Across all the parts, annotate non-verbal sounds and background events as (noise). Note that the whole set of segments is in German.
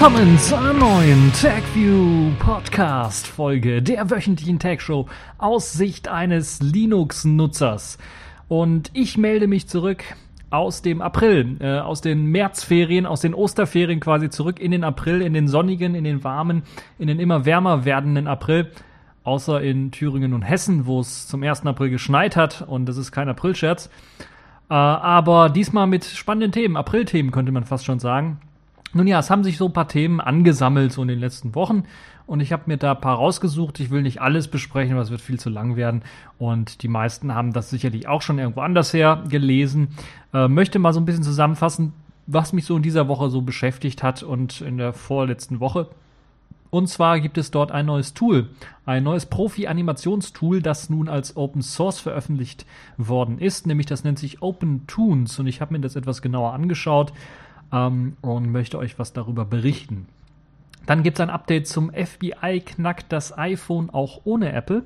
Willkommen zu einer neuen TechView Podcast Folge der wöchentlichen Tech Show aus Sicht eines Linux-Nutzers. Und ich melde mich zurück aus dem April, äh, aus den Märzferien, aus den Osterferien quasi zurück in den April, in den sonnigen, in den warmen, in den immer wärmer werdenden April. Außer in Thüringen und Hessen, wo es zum 1. April geschneit hat und das ist kein Aprilscherz. Äh, aber diesmal mit spannenden Themen, April-Themen könnte man fast schon sagen. Nun ja, es haben sich so ein paar Themen angesammelt so in den letzten Wochen und ich habe mir da ein paar rausgesucht. Ich will nicht alles besprechen, weil es wird viel zu lang werden und die meisten haben das sicherlich auch schon irgendwo anders her gelesen. Äh, möchte mal so ein bisschen zusammenfassen, was mich so in dieser Woche so beschäftigt hat und in der vorletzten Woche. Und zwar gibt es dort ein neues Tool, ein neues Profi-Animationstool, das nun als Open Source veröffentlicht worden ist, nämlich das nennt sich Open Tunes und ich habe mir das etwas genauer angeschaut ähm, und möchte euch was darüber berichten. Dann gibt es ein Update zum FBI knackt das iPhone auch ohne Apple.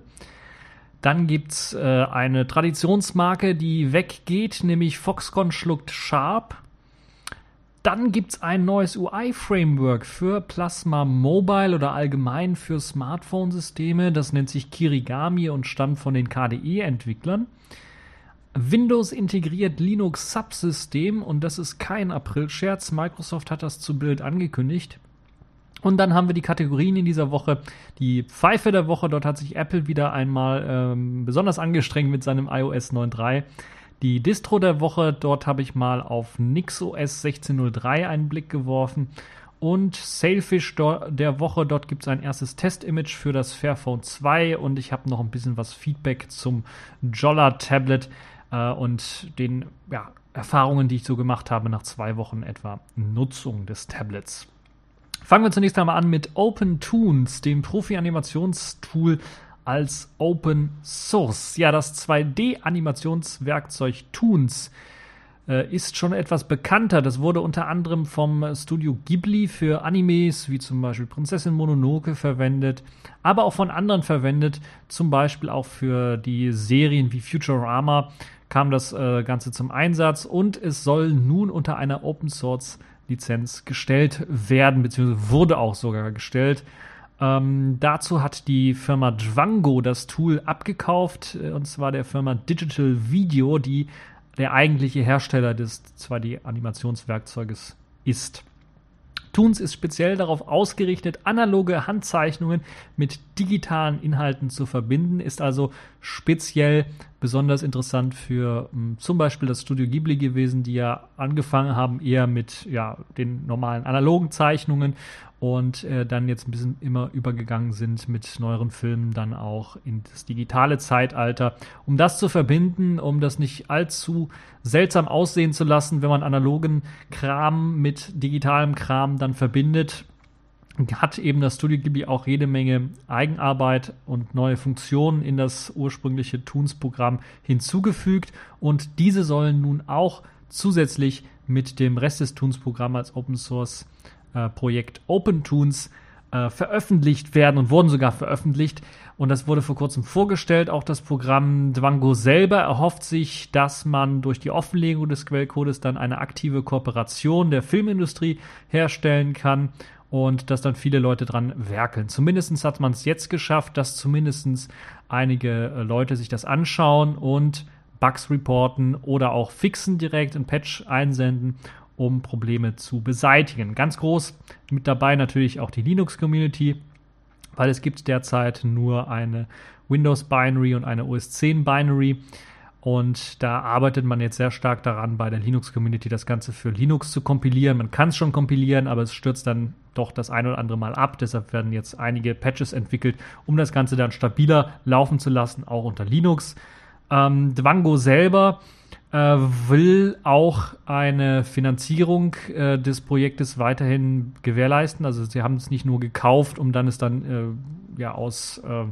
Dann gibt es äh, eine Traditionsmarke, die weggeht, nämlich Foxconn schluckt Sharp. Dann gibt es ein neues UI-Framework für Plasma Mobile oder allgemein für Smartphone-Systeme. Das nennt sich Kirigami und stammt von den KDE-Entwicklern. Windows integriert Linux Subsystem und das ist kein April-Scherz. Microsoft hat das zu Bild angekündigt. Und dann haben wir die Kategorien in dieser Woche. Die Pfeife der Woche, dort hat sich Apple wieder einmal ähm, besonders angestrengt mit seinem iOS 9.3. Die Distro der Woche, dort habe ich mal auf NixOS 16.03 einen Blick geworfen. Und Sailfish der Woche, dort gibt es ein erstes Test-Image für das Fairphone 2 und ich habe noch ein bisschen was Feedback zum Jolla Tablet äh, und den ja, Erfahrungen, die ich so gemacht habe nach zwei Wochen etwa Nutzung des Tablets. Fangen wir zunächst einmal an mit OpenToons, dem Profi-Animationstool als Open Source. Ja, das 2D-Animationswerkzeug Toons äh, ist schon etwas bekannter. Das wurde unter anderem vom Studio Ghibli für Animes wie zum Beispiel Prinzessin Mononoke verwendet, aber auch von anderen verwendet, zum Beispiel auch für die Serien wie Futurama kam das äh, Ganze zum Einsatz und es soll nun unter einer Open Source Lizenz gestellt werden, beziehungsweise wurde auch sogar gestellt. Ähm, dazu hat die Firma Dwango das Tool abgekauft, äh, und zwar der Firma Digital Video, die der eigentliche Hersteller des 2D-Animationswerkzeuges ist. Toons ist speziell darauf ausgerichtet, analoge Handzeichnungen mit digitalen Inhalten zu verbinden, ist also speziell besonders interessant für hm, zum Beispiel das Studio Ghibli gewesen, die ja angefangen haben eher mit ja, den normalen analogen Zeichnungen und äh, dann jetzt ein bisschen immer übergegangen sind mit neueren Filmen dann auch in das digitale Zeitalter. Um das zu verbinden, um das nicht allzu seltsam aussehen zu lassen, wenn man analogen Kram mit digitalem Kram dann verbindet, hat eben das Studio Ghibli auch jede Menge Eigenarbeit und neue Funktionen in das ursprüngliche Toons-Programm hinzugefügt und diese sollen nun auch zusätzlich mit dem Rest des Toons-Programms als Open Source äh, Projekt OpenTunes äh, veröffentlicht werden und wurden sogar veröffentlicht. Und das wurde vor kurzem vorgestellt. Auch das Programm Dwango selber erhofft sich, dass man durch die Offenlegung des Quellcodes dann eine aktive Kooperation der Filmindustrie herstellen kann und dass dann viele Leute dran werkeln. Zumindest hat man es jetzt geschafft, dass zumindest einige äh, Leute sich das anschauen und Bugs reporten oder auch fixen direkt, ein Patch einsenden um Probleme zu beseitigen. Ganz groß mit dabei natürlich auch die Linux-Community, weil es gibt derzeit nur eine Windows-Binary und eine OS 10-Binary. Und da arbeitet man jetzt sehr stark daran, bei der Linux-Community das Ganze für Linux zu kompilieren. Man kann es schon kompilieren, aber es stürzt dann doch das ein oder andere Mal ab. Deshalb werden jetzt einige Patches entwickelt, um das Ganze dann stabiler laufen zu lassen, auch unter Linux. Ähm, Dwango selber äh, will auch eine Finanzierung äh, des Projektes weiterhin gewährleisten. Also sie haben es nicht nur gekauft, um dann es dann äh, ja aus äh,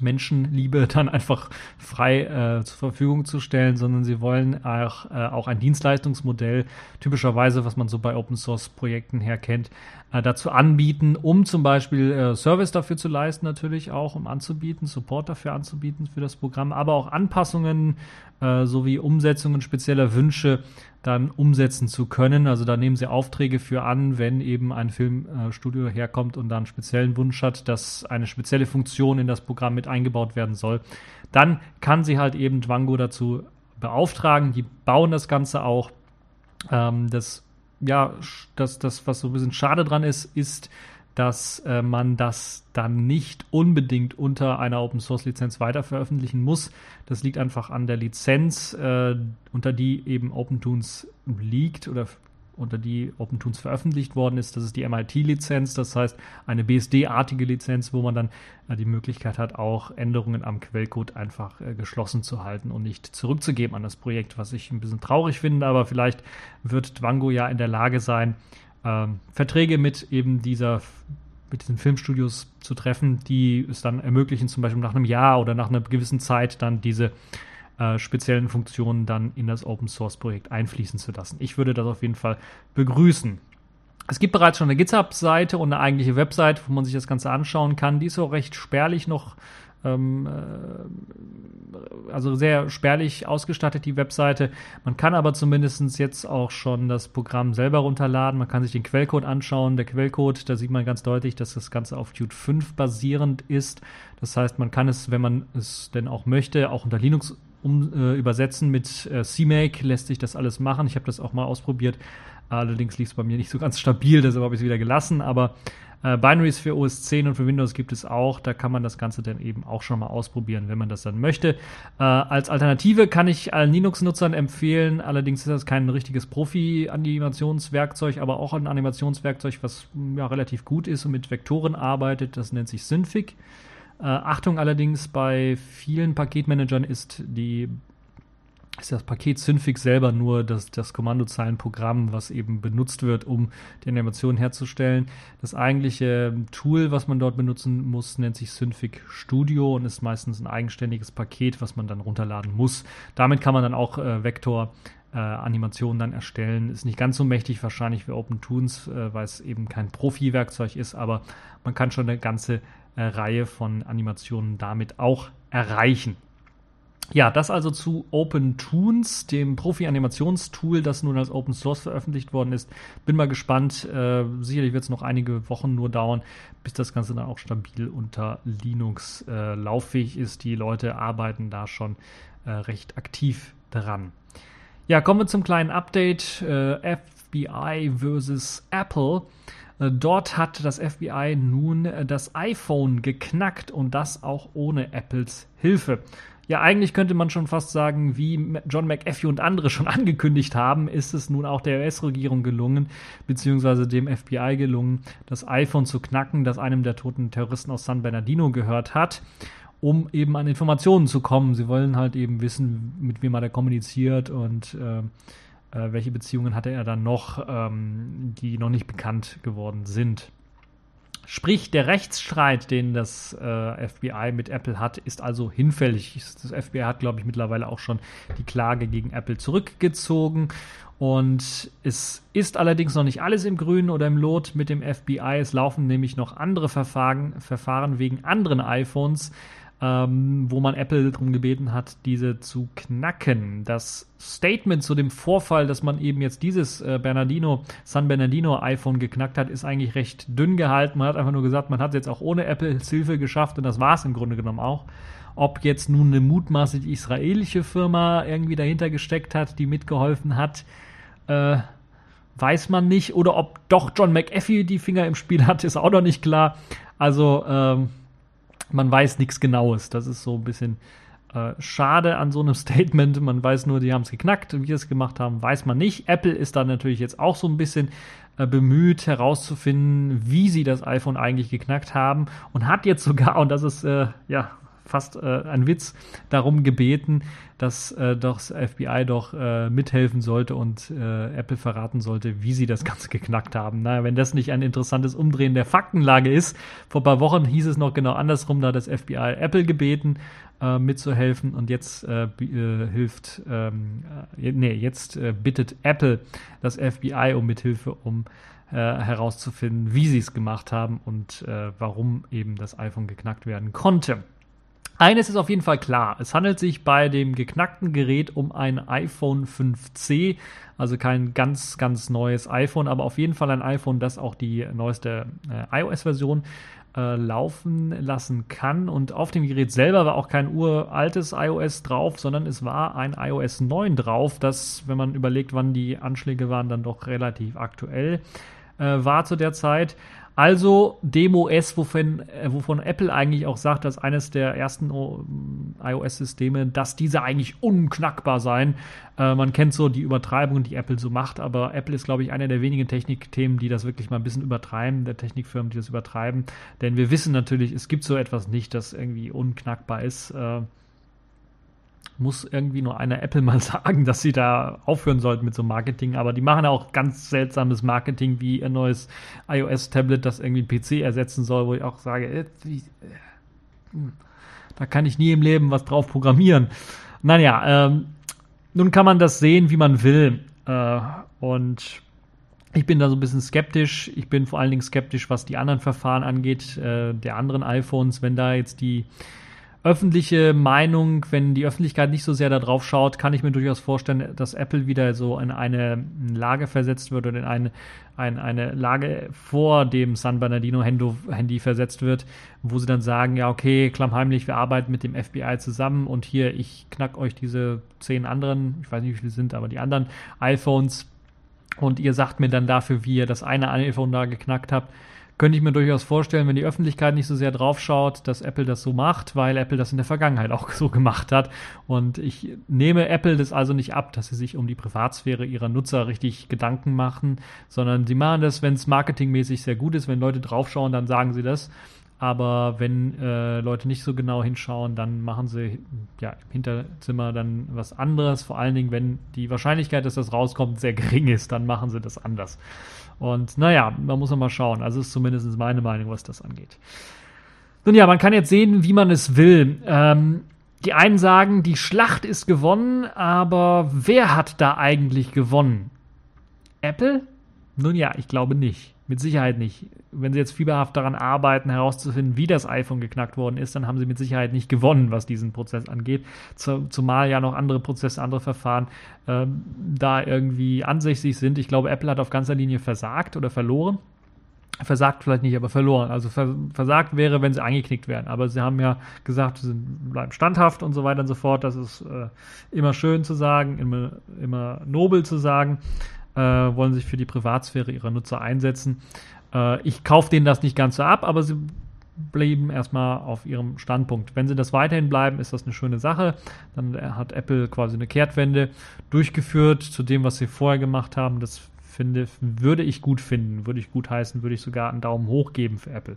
Menschenliebe (laughs) dann einfach frei äh, zur Verfügung zu stellen, sondern sie wollen auch, äh, auch ein Dienstleistungsmodell, typischerweise, was man so bei Open Source Projekten herkennt, äh, dazu anbieten, um zum Beispiel äh, Service dafür zu leisten, natürlich auch, um anzubieten, Support dafür anzubieten für das Programm, aber auch Anpassungen äh, sowie Umsetzungen spezieller Wünsche dann umsetzen zu können. Also da nehmen sie Aufträge für an, wenn eben ein Filmstudio herkommt und dann einen speziellen Wunsch hat, dass eine spezielle Funktion in das Programm mit eingebaut werden soll. Dann kann sie halt eben Dwango dazu beauftragen. Die bauen das Ganze auch. Ähm, das, ja, das, das, was so ein bisschen schade dran ist, ist, dass äh, man das dann nicht unbedingt unter einer Open Source Lizenz weiter veröffentlichen muss. Das liegt einfach an der Lizenz, äh, unter die eben OpenTunes liegt oder unter die OpenTunes veröffentlicht worden ist. Das ist die MIT-Lizenz, das heißt eine BSD-artige Lizenz, wo man dann äh, die Möglichkeit hat, auch Änderungen am Quellcode einfach äh, geschlossen zu halten und nicht zurückzugeben an das Projekt, was ich ein bisschen traurig finde, aber vielleicht wird Dwango ja in der Lage sein, ähm, Verträge mit eben dieser mit diesen Filmstudios zu treffen, die es dann ermöglichen, zum Beispiel nach einem Jahr oder nach einer gewissen Zeit dann diese äh, speziellen Funktionen dann in das Open Source Projekt einfließen zu lassen. Ich würde das auf jeden Fall begrüßen. Es gibt bereits schon eine GitHub-Seite und eine eigentliche Website, wo man sich das Ganze anschauen kann. Die ist auch recht spärlich noch ähm, äh, also sehr spärlich ausgestattet, die Webseite. Man kann aber zumindest jetzt auch schon das Programm selber runterladen. Man kann sich den Quellcode anschauen. Der Quellcode, da sieht man ganz deutlich, dass das Ganze auf Qt 5 basierend ist. Das heißt, man kann es, wenn man es denn auch möchte, auch unter Linux um, äh, übersetzen. Mit äh, CMake lässt sich das alles machen. Ich habe das auch mal ausprobiert. Allerdings lief es bei mir nicht so ganz stabil, deshalb habe ich es wieder gelassen. Aber äh, Binaries für OS 10 und für Windows gibt es auch. Da kann man das Ganze dann eben auch schon mal ausprobieren, wenn man das dann möchte. Äh, als Alternative kann ich allen Linux-Nutzern empfehlen, allerdings ist das kein richtiges Profi-Animationswerkzeug, aber auch ein Animationswerkzeug, was ja, relativ gut ist und mit Vektoren arbeitet. Das nennt sich Synfig. Äh, Achtung allerdings, bei vielen Paketmanagern ist die ist das Paket Synfig selber nur das, das Kommandozeilenprogramm, was eben benutzt wird, um die Animation herzustellen. Das eigentliche Tool, was man dort benutzen muss, nennt sich Synfig Studio und ist meistens ein eigenständiges Paket, was man dann runterladen muss. Damit kann man dann auch äh, Vektor äh, Animationen dann erstellen. Ist nicht ganz so mächtig wahrscheinlich wie OpenToons, äh, weil es eben kein Profi-Werkzeug ist, aber man kann schon eine ganze äh, Reihe von Animationen damit auch erreichen. Ja, das also zu OpenToons, dem Profi-Animationstool, das nun als Open Source veröffentlicht worden ist. Bin mal gespannt. Äh, sicherlich wird es noch einige Wochen nur dauern, bis das Ganze dann auch stabil unter Linux äh, lauffähig ist. Die Leute arbeiten da schon äh, recht aktiv dran. Ja, kommen wir zum kleinen Update. Äh, FBI versus Apple. Äh, dort hat das FBI nun äh, das iPhone geknackt und das auch ohne Apples Hilfe. Ja, eigentlich könnte man schon fast sagen, wie John McAfee und andere (laughs) schon angekündigt haben, ist es nun auch der US-Regierung gelungen, beziehungsweise dem FBI gelungen, das iPhone zu knacken, das einem der toten Terroristen aus San Bernardino gehört hat, um eben an Informationen zu kommen. Sie wollen halt eben wissen, mit wem hat er kommuniziert und äh, äh welche Beziehungen hatte er dann noch, ähm, die noch nicht bekannt geworden sind. Sprich, der Rechtsstreit, den das äh, FBI mit Apple hat, ist also hinfällig. Das FBI hat, glaube ich, mittlerweile auch schon die Klage gegen Apple zurückgezogen. Und es ist allerdings noch nicht alles im Grünen oder im Lot mit dem FBI. Es laufen nämlich noch andere Verfahren, Verfahren wegen anderen iPhones ähm, wo man Apple darum gebeten hat, diese zu knacken. Das Statement zu dem Vorfall, dass man eben jetzt dieses äh, Bernardino, San Bernardino iPhone geknackt hat, ist eigentlich recht dünn gehalten. Man hat einfach nur gesagt, man hat es jetzt auch ohne Apples (laughs) Hilfe geschafft und das war es im Grunde genommen auch. Ob jetzt nun eine mutmaßlich israelische Firma irgendwie dahinter gesteckt hat, die mitgeholfen hat, äh, weiß man nicht. Oder ob doch John McAfee die Finger im Spiel hat, ist auch noch nicht klar. Also, ähm, man weiß nichts Genaues. Das ist so ein bisschen äh, schade an so einem (laughs) Statement. Man weiß nur, die haben es geknackt. Wie sie es gemacht haben, weiß man nicht. Apple ist da natürlich jetzt auch so ein bisschen äh, bemüht herauszufinden, wie sie das iPhone eigentlich geknackt haben und hat jetzt sogar, und das ist äh, ja fast äh, ein Witz, darum gebeten, dass äh, doch das FBI doch äh, mithelfen sollte und äh, Apple verraten sollte, wie sie das Ganze geknackt haben. Naja, wenn das nicht ein interessantes Umdrehen der Faktenlage ist. Vor ein paar Wochen hieß es noch genau andersrum, da hat das FBI Apple gebeten, äh, mitzuhelfen und jetzt äh, hilft, ähm, äh, nee, jetzt bittet Apple das FBI um Mithilfe, um äh, herauszufinden, wie sie es gemacht haben und äh, warum eben das iPhone geknackt werden konnte. Eines ist auf jeden Fall klar. Es handelt sich bei dem geknackten Gerät um ein iPhone 5C, also kein ganz, ganz neues iPhone, aber auf jeden Fall ein iPhone, das auch die neueste äh, iOS-Version äh, laufen lassen kann. Und auf dem Gerät selber war auch kein uraltes iOS drauf, sondern es war ein iOS 9 drauf, das, wenn man überlegt, wann die Anschläge waren, dann doch relativ aktuell äh, war zu der Zeit. Also DemoS, wovon, äh, wovon Apple eigentlich auch sagt, dass eines der ersten iOS-Systeme, dass diese eigentlich unknackbar seien. Äh, man kennt so die Übertreibungen, die Apple so macht, aber Apple ist, glaube ich, einer der wenigen Technikthemen, die das wirklich mal ein bisschen übertreiben, der Technikfirmen, die das übertreiben. Denn wir wissen natürlich, es gibt so etwas nicht, das irgendwie unknackbar ist. Äh, muss irgendwie nur einer Apple mal (laughs) sagen, dass sie da aufhören sollten mit so Marketing. Aber die machen auch ganz seltsames Marketing wie ein neues iOS-Tablet, das irgendwie ein PC ersetzen soll, wo ich auch sage, äh, äh, da kann ich nie im Leben was drauf programmieren. Naja, ähm, nun kann man das sehen, wie man will. Äh, und ich bin da so ein bisschen skeptisch. Ich bin vor allen Dingen skeptisch, was die anderen Verfahren angeht, äh, der anderen iPhones. Wenn da jetzt die öffentliche Meinung, wenn die Öffentlichkeit nicht so sehr darauf schaut, kann ich mir durchaus vorstellen, dass Apple wieder so in eine Lage versetzt wird oder in eine, ein, eine Lage vor dem San Bernardino Handy versetzt wird, wo sie dann sagen, ja, okay, klammheimlich, wir arbeiten mit dem FBI zusammen und hier, ich knack euch diese zehn anderen, ich weiß nicht, wie viele sind, aber die anderen iPhones und ihr sagt mir dann dafür, wie ihr das eine iPhone da geknackt habt könnte ich mir durchaus vorstellen, wenn die Öffentlichkeit nicht so sehr drauf schaut, dass Apple das so macht, weil Apple das in der Vergangenheit auch (laughs) so gemacht hat. Und ich nehme Apple das also nicht ab, dass sie sich um die Privatsphäre ihrer Nutzer richtig Gedanken machen, sondern sie machen das, wenn es marketingmäßig sehr gut ist, wenn Leute draufschauen, dann sagen sie das. Aber wenn äh, Leute nicht so genau hinschauen, dann machen sie ja im Hinterzimmer dann was anderes. Vor allen Dingen, wenn die Wahrscheinlichkeit, dass das rauskommt, sehr gering ist, dann machen sie das anders. Und naja, man muss mal schauen. Also ist zumindest meine Meinung, was das angeht. Nun ja, man kann jetzt sehen, wie man es will. Ähm, die einen sagen, die Schlacht ist gewonnen, aber wer hat da eigentlich gewonnen? Apple? Nun ja, ich glaube nicht. Mit Sicherheit nicht. Wenn sie jetzt fieberhaft daran arbeiten, herauszufinden, wie das iPhone geknackt worden ist, dann haben sie mit Sicherheit nicht gewonnen, was diesen Prozess angeht. Zumal ja noch andere Prozesse, andere Verfahren ähm, da irgendwie ansässig sind. Ich glaube, Apple hat auf ganzer Linie versagt oder verloren. Versagt vielleicht nicht, aber verloren. Also versagt wäre, wenn sie angeknickt wären. Aber sie haben ja gesagt, sie bleiben standhaft und so weiter und so fort. Das ist äh, immer schön zu sagen, immer, immer nobel zu sagen äh, wollen sich für die Privatsphäre ihrer Nutzer einsetzen. Äh, ich kaufe denen das nicht ganz so ab, aber sie blieben erstmal auf ihrem Standpunkt. Wenn sie das weiterhin bleiben, ist das eine schöne Sache. Dann hat Apple quasi eine Kehrtwende durchgeführt zu dem, was sie vorher gemacht haben. Das finde, würde ich gut finden, würde ich gut heißen, würde ich sogar einen Daumen hoch geben für Apple,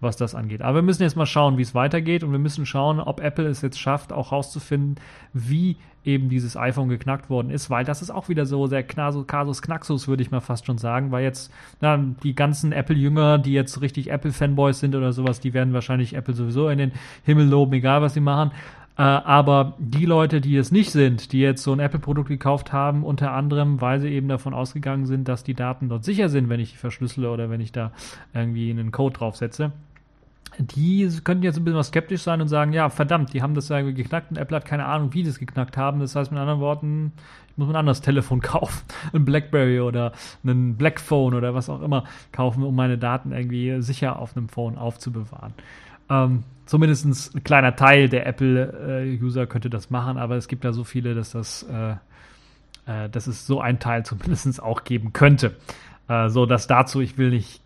was das angeht. Aber wir müssen jetzt mal schauen, wie es weitergeht und wir müssen schauen, ob Apple es jetzt schafft, auch herauszufinden, wie eben dieses iPhone geknackt worden ist, weil das ist auch wieder so der Kasus Knaxus, würde ich mal fast schon sagen, weil jetzt na, die ganzen Apple-Jünger, die jetzt richtig Apple-Fanboys sind oder sowas, die werden wahrscheinlich Apple sowieso in den Himmel loben, egal was sie machen. Äh, aber die Leute, die es nicht sind, die jetzt so ein Apple-Produkt gekauft haben, unter anderem, weil sie eben davon ausgegangen sind, dass die Daten dort sicher sind, wenn ich die verschlüssele oder wenn ich da irgendwie einen Code draufsetze, die könnten jetzt ein bisschen was skeptisch sein und sagen, ja, verdammt, die haben das ja geknackt und Apple hat keine Ahnung, wie die es geknackt haben. Das heißt mit anderen Worten, ich muss ein anderes Telefon (laughs) kaufen, ein Blackberry oder ein Blackphone oder was auch immer kaufen, um meine Daten irgendwie sicher auf einem Phone aufzubewahren. Ähm, zumindest ein kleiner Teil der Apple-User äh, könnte das machen, aber es gibt ja so viele, dass das, äh, äh, dass es so einen Teil (laughs) zumindest auch geben könnte. Äh, so, dass dazu, ich will nicht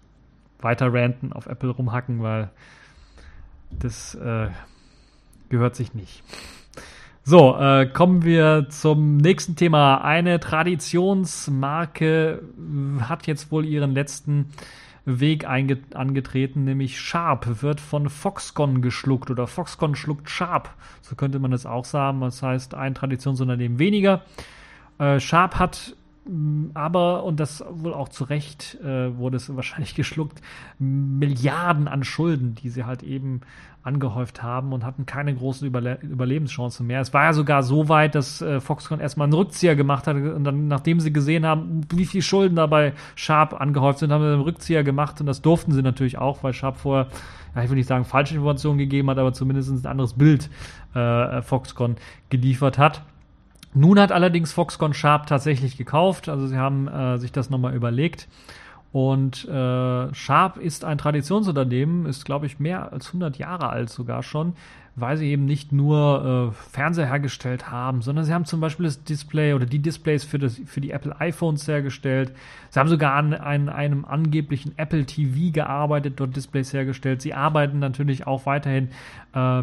weiter ranten, auf Apple rumhacken, weil das äh, gehört sich nicht. So, äh, kommen wir zum nächsten Thema. Eine Traditionsmarke hat jetzt wohl ihren letzten Weg angetreten, nämlich Sharp wird von Foxconn geschluckt oder Foxconn schluckt Sharp. So könnte man es auch sagen. Das heißt, ein Traditionsunternehmen weniger. Äh, Sharp hat aber, und das wohl auch zu Recht, äh, wurde es wahrscheinlich (laughs) geschluckt, Milliarden an Schulden, die sie halt eben angehäuft haben und hatten keine großen Überle Überlebenschancen mehr. Es war ja sogar so weit, dass äh, Foxconn erstmal einen Rückzieher gemacht hat und dann, nachdem sie gesehen haben, wie viel Schulden dabei Sharp angehäuft sind, haben sie einen Rückzieher gemacht und das durften sie natürlich auch, weil Sharp vorher, ja, ich will nicht sagen falsche Informationen gegeben hat, aber zumindest ein anderes Bild äh, Foxconn geliefert hat. Nun hat allerdings Foxconn Sharp tatsächlich gekauft, also sie haben äh, sich das nochmal überlegt. Und äh, Sharp ist ein Traditionsunternehmen, ist glaube ich mehr als 100 Jahre alt sogar schon, weil sie eben nicht nur äh, Fernseher hergestellt haben, sondern sie haben zum Beispiel das Display oder die Displays für, das, für die Apple iPhones hergestellt. Sie haben sogar an, an einem angeblichen Apple TV gearbeitet, dort Displays hergestellt. Sie arbeiten natürlich auch weiterhin äh,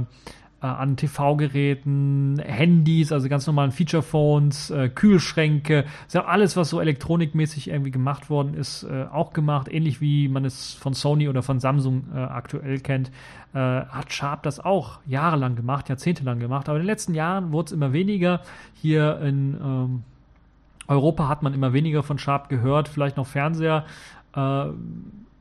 an TV-Geräten, Handys, also ganz normalen Feature-Phones, äh, Kühlschränke, ist alles, was so elektronikmäßig irgendwie gemacht worden ist, äh, auch gemacht, ähnlich wie man es von Sony oder von Samsung äh, aktuell kennt, äh, hat Sharp das auch jahrelang gemacht, jahrzehntelang gemacht, aber in den letzten Jahren wurde es immer weniger. Hier in ähm, Europa hat man immer weniger von Sharp gehört, vielleicht noch Fernseher.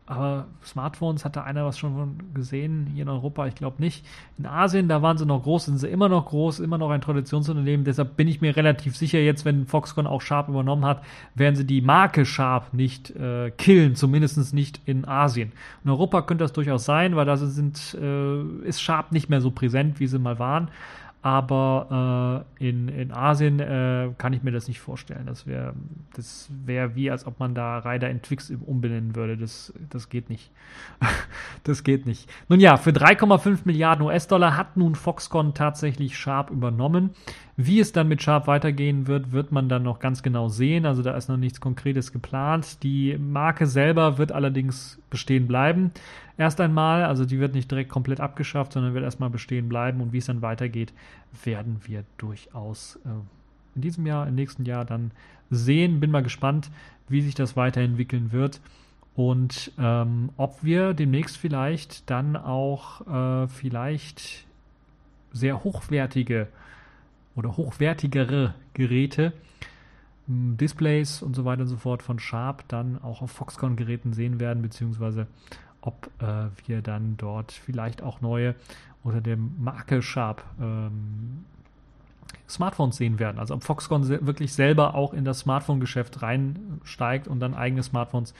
Aber Smartphones hat da einer was schon gesehen, hier in Europa, ich glaube nicht. In Asien, da waren sie noch groß, sind sie immer noch groß, immer noch ein Traditionsunternehmen. Deshalb bin ich mir relativ sicher, jetzt, wenn Foxconn auch Sharp übernommen hat, werden sie die Marke Sharp nicht äh, killen, zumindest nicht in Asien. In Europa könnte das durchaus sein, weil da sind, äh, ist Sharp nicht mehr so präsent, wie sie mal waren aber äh, in, in Asien äh, kann ich mir das nicht vorstellen. Das wäre das wär wie, als ob man da Rider in Twix umbenennen würde. Das, das geht nicht. (laughs) das geht nicht. Nun ja, für 3,5 Milliarden US-Dollar hat nun Foxconn tatsächlich Sharp übernommen. Wie es dann mit Sharp weitergehen wird, wird man dann noch ganz genau sehen. Also da ist noch nichts Konkretes geplant. Die Marke selber wird allerdings bestehen bleiben. Erst einmal, also die wird nicht direkt komplett abgeschafft, sondern wird erstmal bestehen bleiben. Und wie es dann weitergeht, werden wir durchaus äh, in diesem Jahr, im nächsten Jahr dann sehen. Bin mal gespannt, wie sich das weiterentwickeln wird und ähm, ob wir demnächst vielleicht dann auch äh, vielleicht sehr hochwertige oder hochwertigere Geräte, Displays und so weiter und so fort von Sharp dann auch auf Foxconn-Geräten sehen werden, beziehungsweise ob äh, wir dann dort vielleicht auch neue unter dem Marke Sharp ähm, Smartphones sehen werden. Also ob Foxconn se wirklich selber auch in das Smartphone-Geschäft reinsteigt und dann eigene Smartphones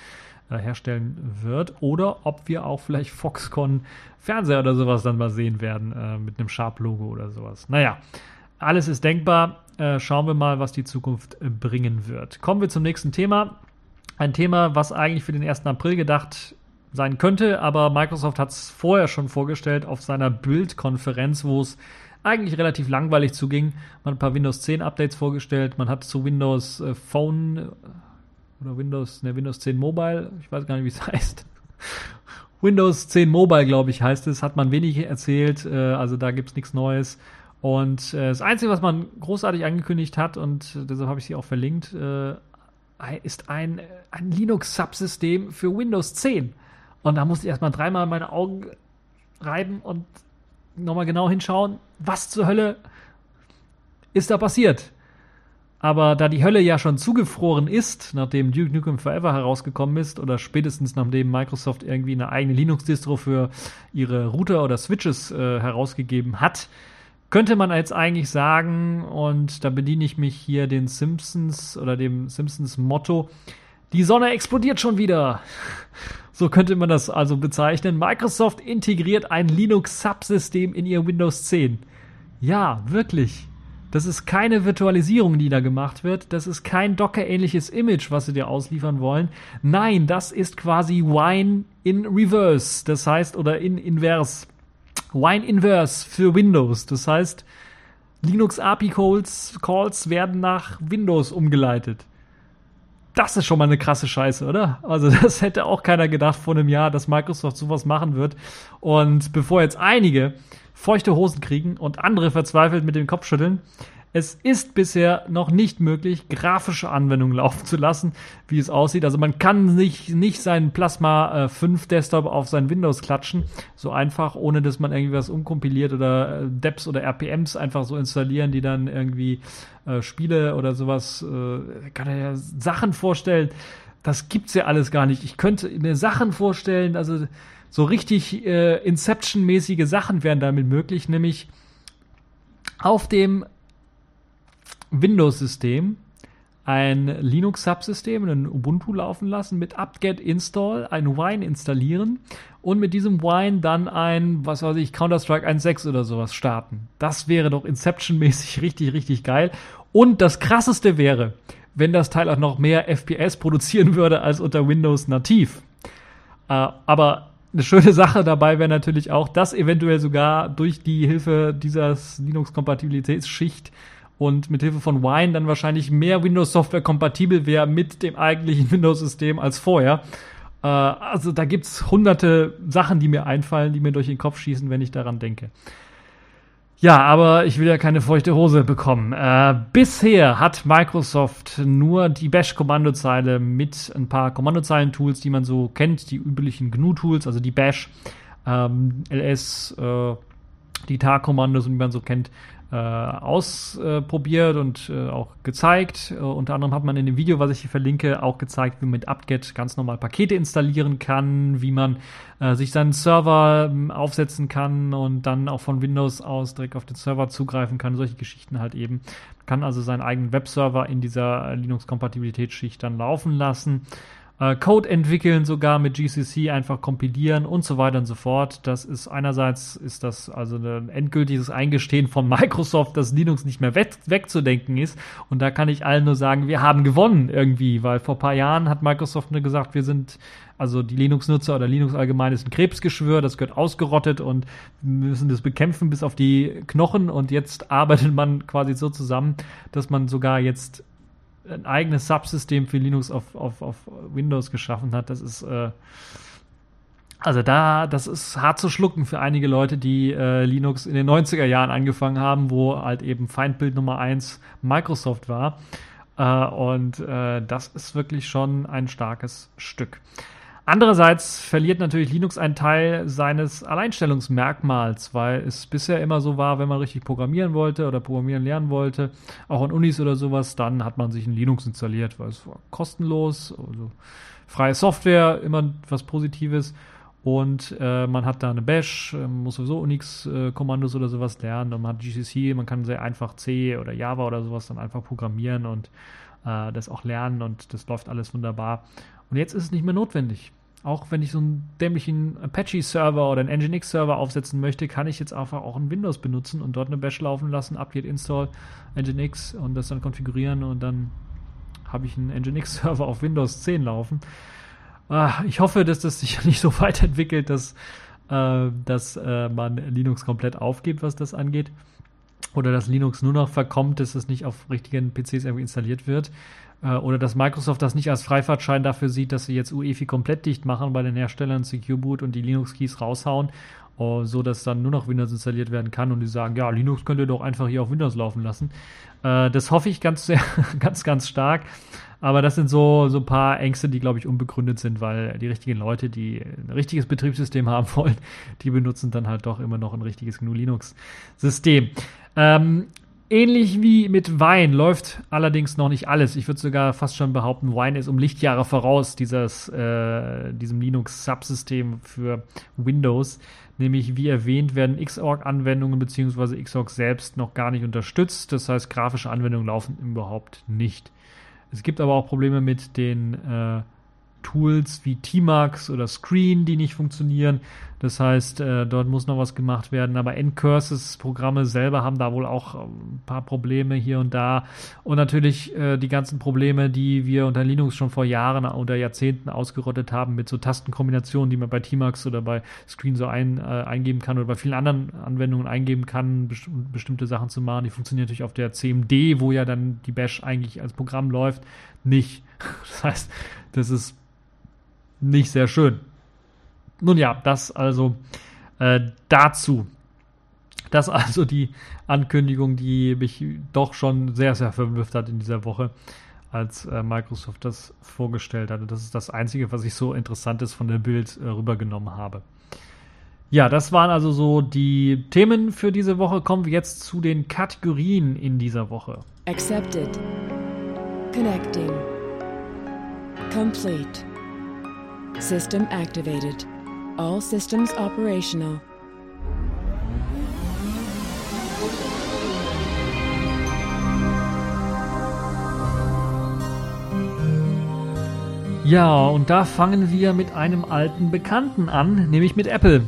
äh, herstellen wird oder ob wir auch vielleicht Foxconn Fernseher oder sowas dann mal sehen werden äh, mit einem Sharp-Logo oder sowas. Naja, alles ist denkbar. Äh, schauen wir mal, was die Zukunft äh, bringen wird. Kommen wir zum nächsten Thema. Ein Thema, was eigentlich für den 1. April gedacht sein könnte, aber Microsoft hat es vorher schon vorgestellt auf seiner Build-Konferenz, wo es eigentlich relativ langweilig zuging. Man hat ein paar Windows 10 Updates vorgestellt, man hat zu Windows äh, Phone äh, oder Windows, ne, Windows 10 Mobile, ich weiß gar nicht, wie es (laughs) heißt. Windows 10 Mobile, glaube ich, heißt es, hat man wenig erzählt, äh, also da gibt es nichts Neues. Und äh, das Einzige, was man großartig angekündigt hat, und deshalb habe ich sie auch verlinkt, äh, ist ein, ein Linux-Subsystem für Windows 10. Und da musste ich erstmal dreimal meine Augen reiben und nochmal genau hinschauen, was zur Hölle ist da passiert. Aber da die Hölle ja schon zugefroren ist, nachdem Duke Nukem Forever herausgekommen ist, oder spätestens nachdem Microsoft irgendwie eine eigene Linux-Distro für ihre Router oder Switches äh, herausgegeben hat, könnte man jetzt eigentlich sagen, und da bediene ich mich hier den Simpsons oder dem Simpsons Motto, die Sonne explodiert schon wieder. So könnte man das also bezeichnen. Microsoft integriert ein Linux-Subsystem in ihr Windows 10. Ja, wirklich. Das ist keine Virtualisierung, die da gemacht wird. Das ist kein Docker-ähnliches Image, was sie dir ausliefern wollen. Nein, das ist quasi Wine in Reverse. Das heißt, oder in Inverse. Wine Inverse für Windows. Das heißt, Linux API Calls, Calls werden nach Windows umgeleitet. Das ist schon mal eine krasse Scheiße, oder? Also (laughs) das hätte auch keiner gedacht vor einem Jahr, dass Microsoft sowas machen wird. Und bevor jetzt einige feuchte Hosen kriegen und andere verzweifelt mit dem Kopf schütteln, Es ist bisher noch nicht möglich, grafische Anwendungen laufen zu lassen, wie es aussieht. Also man kann nicht, nicht seinen Plasma äh, 5 Desktop auf sein Windows klatschen, so einfach, ohne dass man irgendwie was umkompiliert oder äh, Deps oder RPMs einfach so installieren, die dann irgendwie äh, Spiele oder sowas, äh, kann er ja Sachen vorstellen. Das gibt's ja alles gar nicht. Ich könnte mir Sachen vorstellen, also so richtig äh, Inception-mäßige Sachen wären damit möglich, nämlich auf dem Windows-System ein Linux-Subsystem, ein Ubuntu laufen lassen, mit apt-get install, ein Wine installieren und mit diesem Wine dann ein, was weiß ich, Counter-Strike 1.6 oder sowas starten. Das wäre doch Inception-mäßig (laughs) richtig, richtig geil. Und das krasseste wäre, wenn das Teil auch noch mehr FPS produzieren würde als unter Windows nativ. Äh, aber eine schöne Sache dabei wäre natürlich auch, dass eventuell sogar durch die Hilfe dieser Linux-Kompatibilitätsschicht und mit Hilfe von Wine dann wahrscheinlich mehr Windows-Software kompatibel wäre mit dem eigentlichen (laughs) Windows-System als vorher. Äh, also da gibt es hunderte Sachen, die mir einfallen, die mir durch den Kopf schießen, wenn ich daran denke. Ja, aber ich will ja keine feuchte Hose bekommen. Äh, bisher hat Microsoft nur die Bash-Kommandozeile mit ein paar Kommandozeilen-Tools, die man so kennt, die üblichen GNU-Tools, also die Bash, ähm, LS, äh, die TAR-Kommandos, die man so kennt, äh, ausprobiert und äh, auch gezeigt. Äh, unter anderem hat man in dem Video, was ich hier verlinke, auch gezeigt, wie man mit apt-get ganz normal Pakete installieren kann, wie man äh, sich seinen Server ähm, aufsetzen kann und dann auch von Windows aus direkt auf den Server zugreifen kann. Solche Geschichten halt eben. Man kann also seinen eigenen Webserver in dieser Linux-Kompatibilitätsschicht dann laufen lassen äh, Code entwickeln, sogar mit GCC einfach kompilieren und so weiter und so fort. Das ist einerseits ist das also ein endgültiges Eingestehen von (laughs) Microsoft, dass Linux nicht mehr weg, wegzudenken ist. Und da kann ich allen nur sagen, wir haben gewonnen irgendwie, weil vor paar Jahren hat Microsoft nur gesagt, wir sind also die Linux-Nutzer oder Linux allgemein ist ein Krebsgeschwür, das gehört ausgerottet und müssen das bekämpfen bis auf die Knochen. Und jetzt arbeitet man quasi so zusammen, dass man sogar jetzt ein eigenes Subsystem für Linux auf, auf, auf Windows geschaffen hat, das ist äh, also da, das ist hart zu schlucken für einige Leute, die äh, Linux in den 90er Jahren angefangen haben, wo halt eben Feindbild Nummer 1 Microsoft war. Äh, und äh, das ist wirklich schon ein starkes Stück. Andererseits verliert natürlich Linux einen Teil seines Alleinstellungsmerkmals, weil es bisher immer so war, wenn man richtig programmieren wollte oder programmieren lernen wollte, auch an Unis oder sowas, dann hat man sich ein Linux installiert, weil es war kostenlos, also freie Software, immer was Positives. Und äh, man hat da eine Bash, äh, muss sowieso Unix-Kommandos äh, oder sowas lernen. Und man hat GCC, man kann sehr einfach C oder Java oder sowas dann einfach programmieren und äh, das auch lernen und das läuft alles wunderbar. Und jetzt ist es nicht mehr notwendig. Auch wenn ich so einen dämlichen Apache-Server oder einen Nginx-Server aufsetzen möchte, kann ich jetzt einfach auch ein Windows benutzen und dort eine Bash laufen lassen, Update Install Nginx und das dann konfigurieren und dann habe ich einen Nginx-Server auf Windows 10 laufen. Ah, ich hoffe, dass das sich (laughs) nicht so weiterentwickelt, dass, äh, dass äh, man Linux komplett aufgibt, was das angeht. Oder dass Linux nur noch verkommt, dass es nicht auf richtigen PCs irgendwie installiert wird. Äh, oder dass Microsoft das nicht als Freifahrtschein dafür sieht, dass sie jetzt UEFI komplett dicht machen bei den Herstellern Secure Boot und die Linux-Keys raushauen, uh, so dass dann nur noch Windows installiert werden kann und die sagen, ja, Linux könnt ihr doch einfach hier auf Windows laufen lassen. Uh, das hoffe ich ganz sehr, (laughs) ganz, ganz stark. Aber das sind so, so ein paar Ängste, die, glaube ich, unbegründet sind, weil die richtigen Leute, die ein richtiges Betriebssystem haben (laughs) wollen, die benutzen dann halt doch immer noch ein richtiges GNU Linux-System. Ähm, Ähnlich wie mit Wein läuft allerdings noch nicht alles. Ich würde sogar fast schon behaupten, Wine ist um Lichtjahre voraus dieses, äh, diesem Linux-Subsystem für Windows. Nämlich, wie erwähnt, werden Xorg-Anwendungen bzw. Xorg selbst noch gar nicht unterstützt. Das heißt, grafische Anwendungen laufen überhaupt nicht. Es gibt aber auch Probleme mit den äh, Tools wie Tmax oder Screen, die nicht funktionieren. Das heißt, äh, dort muss noch was gemacht werden. Aber N-Curses-Programme selber haben da wohl auch äh, ein paar Probleme hier und da. Und natürlich äh, die ganzen Probleme, die wir unter Linux schon vor Jahren oder Jahrzehnten ausgerottet haben, mit so Tastenkombinationen, die man bei Tmax oder bei Screen so ein, äh, eingeben kann oder bei vielen anderen Anwendungen eingeben kann, best bestimmte Sachen zu machen. Die funktionieren natürlich auf der CMD, wo ja dann die Bash eigentlich als Programm läuft, nicht. (laughs) Das heißt, das ist nicht sehr schön. Nun ja, das also äh, dazu. Das also die Ankündigung, die mich doch schon sehr, sehr verwirrt hat in dieser Woche, als äh, Microsoft das vorgestellt hatte. Das ist das Einzige, was ich so Interessantes von der Bild äh, rübergenommen habe. Ja, das waren also so die Themen für diese Woche. Kommen wir jetzt zu den Kategorien in dieser Woche. Accepted. Connecting. Complete. System activated. All systems operational. Ja, und da fangen wir mit einem alten Bekannten an, nämlich mit Apple.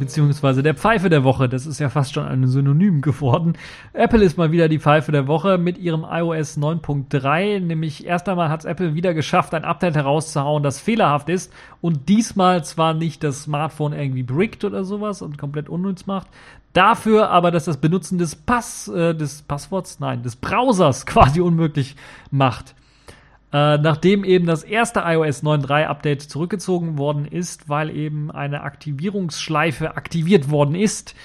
Beziehungsweise der Pfeife der Woche. Das ist ja fast schon ein Synonym geworden. Apple ist mal wieder die Pfeife der Woche mit ihrem iOS 9.3. Nämlich erst einmal hat es Apple wieder geschafft, ein Update herauszuhauen, das fehlerhaft ist und diesmal zwar nicht das Smartphone irgendwie brickt oder sowas und komplett unnütz macht, Dafür aber, dass das Benutzen des Pass, äh, des Passworts, nein, des Browsers (laughs) quasi unmöglich macht. Äh, nachdem eben das erste iOS 9.3 Update zurückgezogen worden ist, weil eben eine Aktivierungsschleife aktiviert worden ist.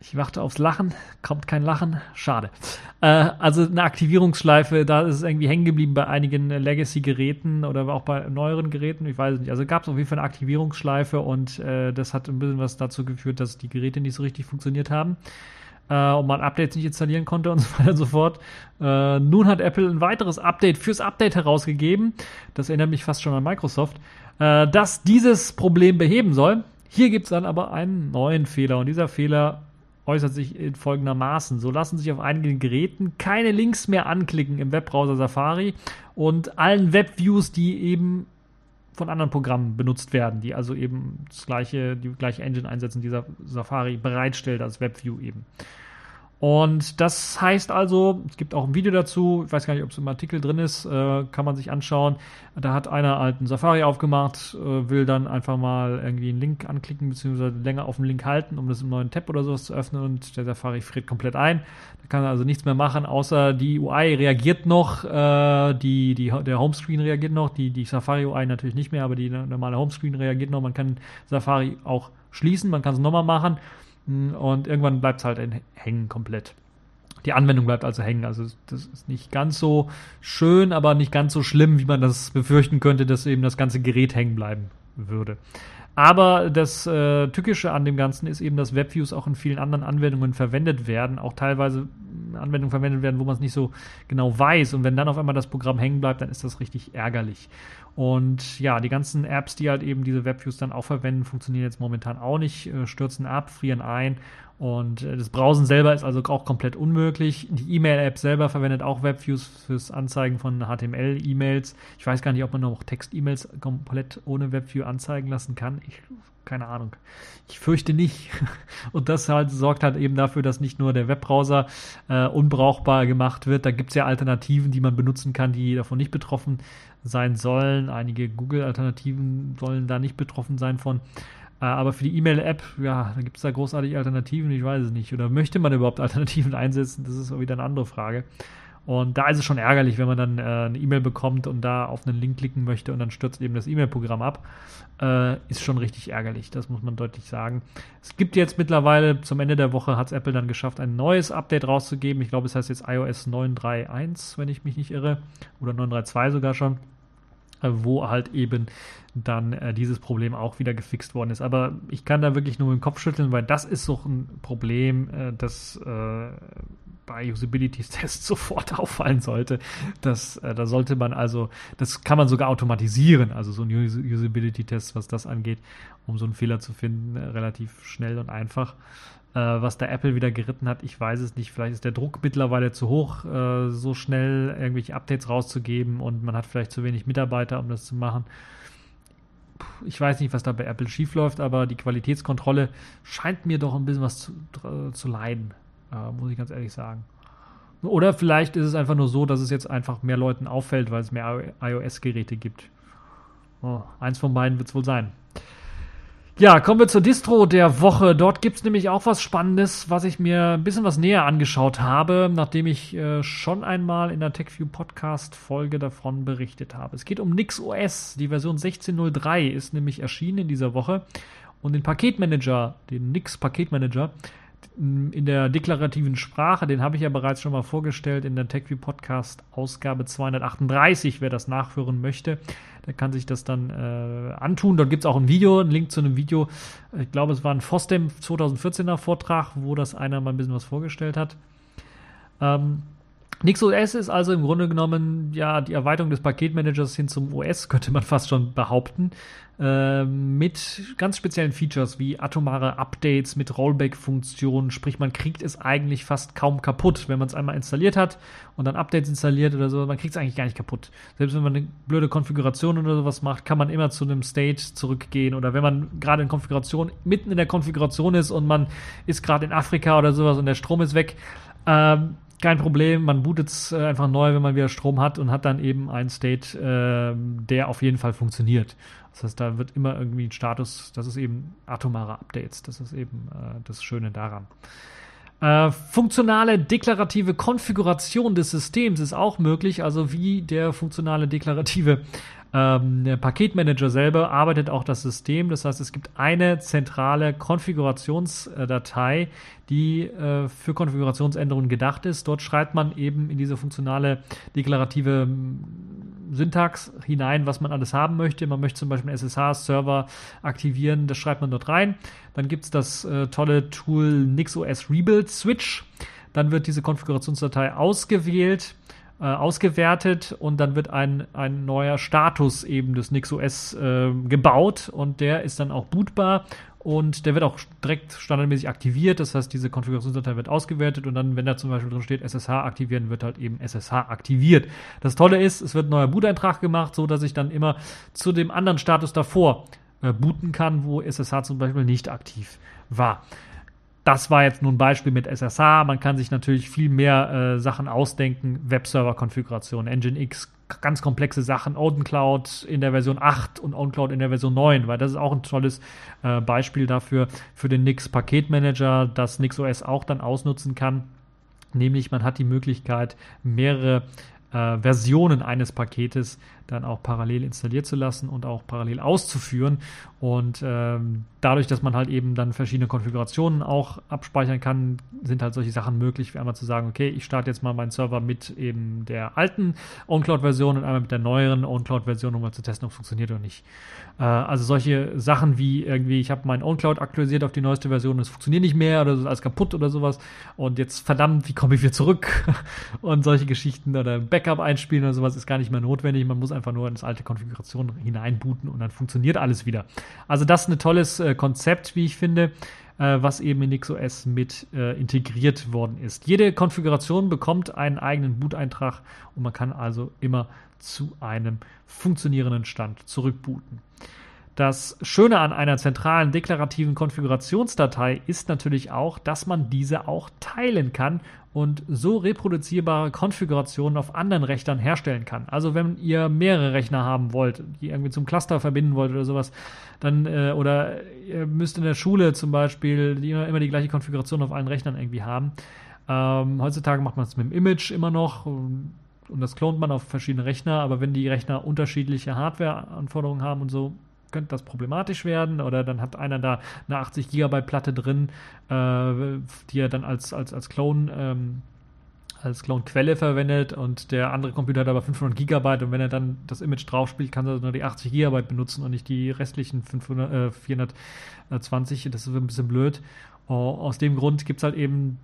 Ich warte aufs Lachen, kommt kein Lachen, schade. Äh, also eine Aktivierungsschleife, da ist es irgendwie hängen geblieben bei einigen Legacy-Geräten oder auch bei neueren Geräten, ich weiß nicht. Also gab es auf jeden Fall eine Aktivierungsschleife und äh, das hat ein bisschen was dazu geführt, dass die Geräte nicht so richtig funktioniert haben äh, und man Updates nicht installieren konnte und so weiter und so fort. Äh, nun hat Apple ein weiteres Update fürs Update herausgegeben. Das erinnert mich fast schon an Microsoft, äh, das dieses Problem beheben soll. Hier gibt es dann aber einen neuen Fehler und dieser Fehler äußert sich in folgendermaßen. So lassen sich auf einigen Geräten keine Links mehr anklicken im Webbrowser Safari und allen Webviews, die eben von anderen Programmen benutzt werden, die also eben das gleiche, die gleiche Engine einsetzen, die Safari bereitstellt als WebView eben. Und das heißt also, es gibt auch ein Video dazu, ich weiß gar nicht, ob es im Artikel drin ist, äh, kann man sich anschauen. Da hat einer einen Safari aufgemacht, äh, will dann einfach mal irgendwie einen Link anklicken, beziehungsweise länger auf den Link halten, um das im neuen Tab oder sowas zu öffnen und der Safari friert komplett ein. Da kann er also nichts mehr machen, außer die UI reagiert noch, äh, die, die, der Homescreen reagiert noch, die, die Safari UI natürlich nicht mehr, aber die normale Homescreen reagiert noch. Man kann Safari auch schließen, man kann es nochmal machen und irgendwann bleibt es halt hängen komplett. Die Anwendung bleibt also hängen. Also das ist nicht ganz so schön, aber nicht ganz so schlimm, wie man das befürchten könnte, dass eben das ganze Gerät hängen bleiben würde. Aber das äh, Tückische an dem Ganzen ist eben, dass WebViews auch in vielen anderen Anwendungen verwendet werden, auch teilweise Anwendungen verwendet werden, wo man es nicht so genau weiß. Und wenn dann auf einmal das Programm hängen bleibt, dann ist das richtig ärgerlich. Und ja, die ganzen Apps, die halt eben diese WebViews dann auch verwenden, funktionieren jetzt momentan auch nicht, äh, stürzen ab, frieren ein und äh, das Browsen selber ist also auch komplett unmöglich. Die E-Mail-App selber verwendet auch WebViews fürs Anzeigen von HTML-E-Mails. Ich weiß gar nicht, ob man noch Text-E-Mails komplett ohne WebView anzeigen lassen kann. Ich, keine Ahnung. Ich fürchte nicht. (laughs) Und das halt sorgt halt eben dafür, dass nicht nur der Webbrowser äh, unbrauchbar gemacht wird. Da gibt es ja Alternativen, die man benutzen kann, die davon nicht betroffen sein sollen. Einige Google-Alternativen sollen da nicht betroffen sein von. Äh, aber für die E-Mail-App, ja, da gibt es da großartige Alternativen, ich weiß es nicht. Oder möchte man überhaupt (laughs) Alternativen einsetzen? Das ist wieder eine andere Frage. Und da ist es schon ärgerlich, wenn man dann äh, eine E-Mail bekommt und da auf einen Link klicken möchte und dann stürzt eben das E-Mail-Programm ab. Äh, ist schon richtig ärgerlich, das muss man deutlich sagen. Es gibt jetzt mittlerweile, zum Ende der Woche hat es Apple dann geschafft, ein neues Update rauszugeben. Ich glaube, es heißt jetzt iOS 9.3.1, wenn ich mich nicht irre. Oder 9.3.2 sogar schon wo halt eben dann äh, dieses Problem auch wieder gefixt worden ist. Aber ich kann da wirklich nur den Kopf schütteln, weil das ist so ein Problem, äh, das äh, bei Usability-Tests (laughs) sofort auffallen sollte. Das, äh, da sollte man also, das kann man sogar automatisieren, also so ein Usability-Test, was das angeht, um so einen Fehler zu finden, äh, relativ schnell und einfach. Äh, was der Apple wieder geritten hat, ich weiß es nicht. Vielleicht ist der Druck mittlerweile zu hoch, äh, so schnell irgendwelche Updates rauszugeben und man hat vielleicht zu wenig Mitarbeiter, um das zu machen. Ich weiß nicht, was da bei Apple schiefläuft, aber die Qualitätskontrolle scheint mir doch ein bisschen was zu, zu leiden, äh, muss ich ganz ehrlich sagen. Oder vielleicht ist es einfach nur so, dass es jetzt einfach mehr Leuten auffällt, weil es mehr iOS-Geräte gibt. Oh, eins von beiden wird es wohl sein. Ja, kommen wir zur Distro der Woche. Dort gibt's nämlich auch was Spannendes, was ich mir ein bisschen was näher angeschaut habe, nachdem ich äh, schon einmal in der TechView Podcast Folge davon berichtet habe. Es geht um NixOS. Die Version 16.03 ist nämlich erschienen in dieser Woche. Und den Paketmanager, den Nix Paketmanager, in der deklarativen Sprache, den habe ich ja bereits schon mal vorgestellt in der TechView Podcast Ausgabe 238, wer das nachhören möchte. Der kann sich das dann äh, antun. Dort gibt es auch ein Video, einen Link zu einem Video. Ich glaube, es war ein FOSDEM 2014er Vortrag, wo das einer mal ein bisschen was vorgestellt hat. Ähm, NixOS ist also im Grunde genommen ja die Erweiterung des Paketmanagers hin zum OS, (laughs) könnte man fast schon behaupten, äh, mit ganz speziellen Features wie atomare Updates mit Rollback-Funktionen, sprich man kriegt es eigentlich fast kaum kaputt, wenn man es einmal installiert hat und dann Updates installiert oder so, man kriegt es eigentlich gar nicht kaputt. Selbst wenn man eine blöde Konfiguration oder sowas macht, kann man immer zu einem State zurückgehen oder wenn man gerade in Konfiguration, mitten in der Konfiguration ist und man ist gerade in Afrika oder sowas und der Strom ist weg, ähm, kein Problem, man bootet es äh, einfach neu, wenn man wieder Strom hat und hat dann eben einen State, äh, der auf jeden Fall funktioniert. Das heißt, da wird immer irgendwie ein Status, das ist eben atomare Updates, das ist eben äh, das Schöne daran. Äh, funktionale deklarative Konfiguration des Systems ist auch möglich, also wie der funktionale deklarative ähm, der Paketmanager selber arbeitet auch das System. Das heißt, es gibt eine zentrale Konfigurationsdatei, die äh, für Konfigurationsänderungen gedacht ist. Dort schreibt man eben in diese funktionale deklarative hm, Syntax hinein, was man alles haben möchte. Man möchte zum Beispiel einen SSH-Server aktivieren, das schreibt man dort rein. Dann gibt es das äh, tolle Tool NixOS Rebuild Switch. Dann wird diese Konfigurationsdatei ausgewählt äh, ausgewertet und dann wird ein, ein neuer Status eben des NixOS äh, gebaut und der ist dann auch bootbar und der wird auch direkt standardmäßig aktiviert. Das heißt, diese Konfigurationsdatei wird ausgewertet und dann, wenn da zum Beispiel drin steht SSH aktivieren, wird halt eben SSH aktiviert. Das Tolle ist, es wird ein neuer Boot-Eintrag gemacht, so dass ich dann immer zu dem anderen Status davor äh, booten kann, wo SSH zum Beispiel nicht aktiv war. Das war jetzt nur ein Beispiel mit SSH. Man kann sich natürlich viel mehr äh, Sachen ausdenken. Webserver-Konfiguration, Nginx, ganz komplexe Sachen. OpenCloud in der Version 8 und OwnCloud in der Version 9, weil das ist auch ein tolles äh, Beispiel dafür, für den Nix Paketmanager, das NixOS auch dann ausnutzen kann. Nämlich man hat die Möglichkeit, mehrere äh, Versionen eines Paketes dann auch parallel installiert zu lassen und auch parallel auszuführen. Und ähm, dadurch, dass man halt eben dann verschiedene Konfigurationen auch abspeichern kann, sind halt solche Sachen möglich, wie einmal zu sagen, okay, ich starte jetzt mal meinen Server mit eben der alten OwnCloud-Version und einmal mit der neueren OwnCloud-Version, um mal zu testen, ob es funktioniert oder nicht. Äh, also solche Sachen wie irgendwie, ich habe meinen OwnCloud aktualisiert auf die neueste Version, es funktioniert nicht mehr oder es ist alles kaputt oder sowas und jetzt verdammt, wie komme ich wieder zurück? (laughs) und solche Geschichten oder Backup einspielen oder sowas ist gar nicht mehr notwendig. Man muss einfach nur in das alte Konfiguration hineinbooten und dann funktioniert alles wieder. Also das ist ein tolles äh, Konzept, wie ich finde, äh, was eben in NixOS mit äh, integriert worden ist. Jede Konfiguration bekommt einen eigenen Boot-Eintrag und man kann also immer zu einem funktionierenden Stand zurückbooten. Das Schöne an einer zentralen deklarativen Konfigurationsdatei ist natürlich auch, dass man diese auch teilen kann und so reproduzierbare Konfigurationen auf anderen Rechnern herstellen kann. Also wenn ihr mehrere Rechner haben wollt, die irgendwie zum Cluster verbinden wollt oder sowas, dann äh, oder ihr müsst in der Schule zum Beispiel immer, immer die gleiche Konfiguration auf allen Rechnern irgendwie haben. Ähm, heutzutage macht man es mit dem Image immer noch und, und das klont man auf verschiedene Rechner, aber wenn die Rechner unterschiedliche Hardware-Anforderungen haben und so, könnte das problematisch werden oder dann hat einer da eine 80 Gigabyte Platte drin, äh, die er dann als, als, als Clone ähm, als Clone-Quelle verwendet und der andere Computer hat aber 500 Gigabyte und wenn er dann das Image drauf spielt, kann er nur die 80 Gigabyte benutzen und nicht die restlichen 500, äh, 420. Das ist ein bisschen blöd. Oh, aus dem Grund gibt es halt eben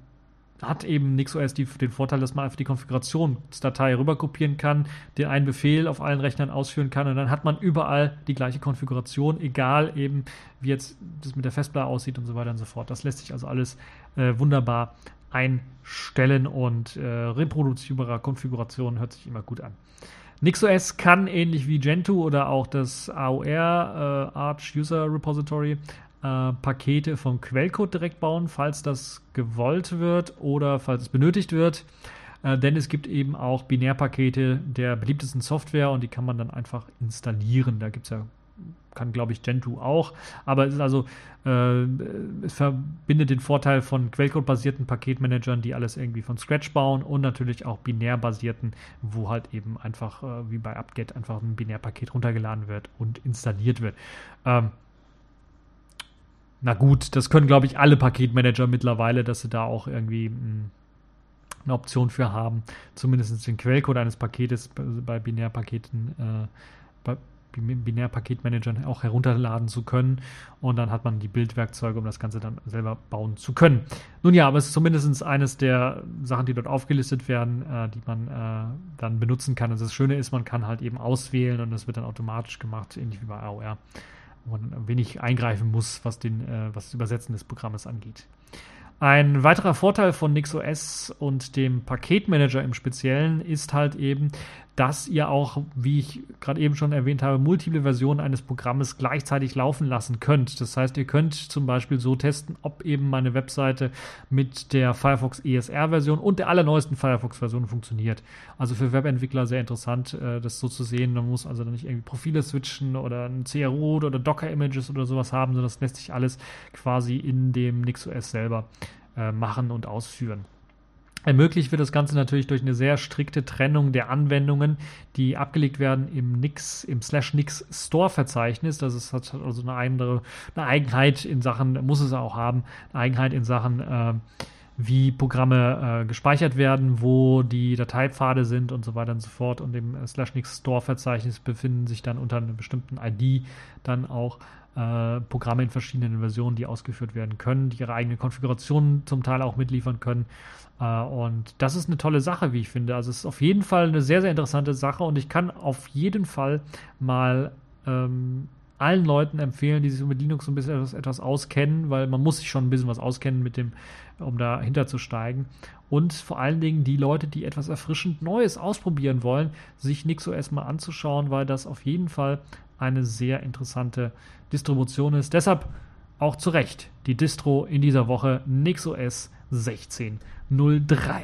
hat eben NixOS die, den Vorteil, dass man einfach die Konfigurationsdatei rüberkopieren kann, den einen Befehl auf allen Rechnern ausführen kann und dann hat man überall die gleiche Konfiguration, egal eben wie jetzt das mit der Festplatte aussieht und so weiter und so fort. Das lässt sich also alles äh, wunderbar einstellen und äh, reproduzierbarer Konfiguration hört sich immer gut an. NixOS kann ähnlich wie Gentoo oder auch das AOR äh, Arch User Repository äh, Pakete vom Quellcode direkt bauen, falls das gewollt wird oder falls es benötigt wird. Äh, denn es gibt eben auch Binärpakete der beliebtesten Software und die kann man dann einfach installieren. Da gibt es ja, kann glaube ich Gentoo auch, aber es ist also, äh, es verbindet den Vorteil von Quellcode-basierten Paketmanagern, die alles irgendwie von Scratch bauen und natürlich auch binärbasierten, wo halt eben einfach äh, wie bei UpGet einfach ein Binärpaket runtergeladen wird und installiert wird. Ähm, na gut, das können, glaube ich, alle Paketmanager mittlerweile, dass sie da auch irgendwie mh, hm, eine Option für haben, zumindest den Quellcode eines Paketes bei Binärpaketen, äh, bei Binärpaketmanagern auch herunterladen zu können. Und dann hat man die Bildwerkzeuge, um das Ganze dann selber bauen zu können. Nun ja, aber es ist zumindest eines der Sachen, die dort aufgelistet werden, äh, die man äh, dann benutzen kann. Also das Schöne ist, man kann halt eben auswählen und das wird dann automatisch gemacht, ähnlich wie bei AOR, wo man wenig eingreifen muss, was, den, äh, was das Übersetzen des Programmes angeht. Ein weiterer Vorteil von NixOS und dem Paketmanager im Speziellen ist halt eben, dass ihr auch, wie ich gerade eben schon erwähnt habe, multiple Versionen eines Programmes gleichzeitig laufen lassen könnt. Das heißt, ihr könnt zum Beispiel so testen, ob eben meine Webseite mit der Firefox ESR-Version und der allerneuesten Firefox-Version funktioniert. Also für Webentwickler sehr interessant, äh, das so zu sehen. Man muss also nicht irgendwie Profile switchen oder ein CRO oder Docker-Images oder sowas haben, sondern das lässt sich alles quasi in dem NixOS selber äh, machen und ausführen. Ermöglicht wird das Ganze natürlich durch eine sehr strikte Trennung der Anwendungen, die abgelegt werden im Nix, im Slash Nix Store Verzeichnis. Das ist, hat also eine andere, eine Eigenheit in Sachen, muss es auch haben, eine Eigenheit in Sachen, äh, wie Programme äh, gespeichert werden, wo die Dateipfade sind und so weiter und so fort. Und im Slash Nix Store Verzeichnis befinden sich dann unter einer bestimmten ID dann auch äh, Programme in verschiedenen Versionen, die ausgeführt werden können, die ihre eigene Konfiguration zum Teil auch mitliefern können. Äh, und das ist eine tolle Sache, wie ich finde. Also es ist auf jeden Fall eine sehr, sehr interessante Sache und ich kann auf jeden Fall mal ähm, allen Leuten empfehlen, die sich mit Linux so ein bisschen etwas, etwas, auskennen, weil man muss sich schon ein bisschen was auskennen mit dem, um dahinter zu steigen. Und vor allen Dingen die Leute, die etwas erfrischend Neues ausprobieren wollen, sich NixOS mal anzuschauen, weil das auf jeden Fall eine sehr interessante Distribution ist. Deshalb auch zu Recht die Distro in dieser Woche NixOS 16.03.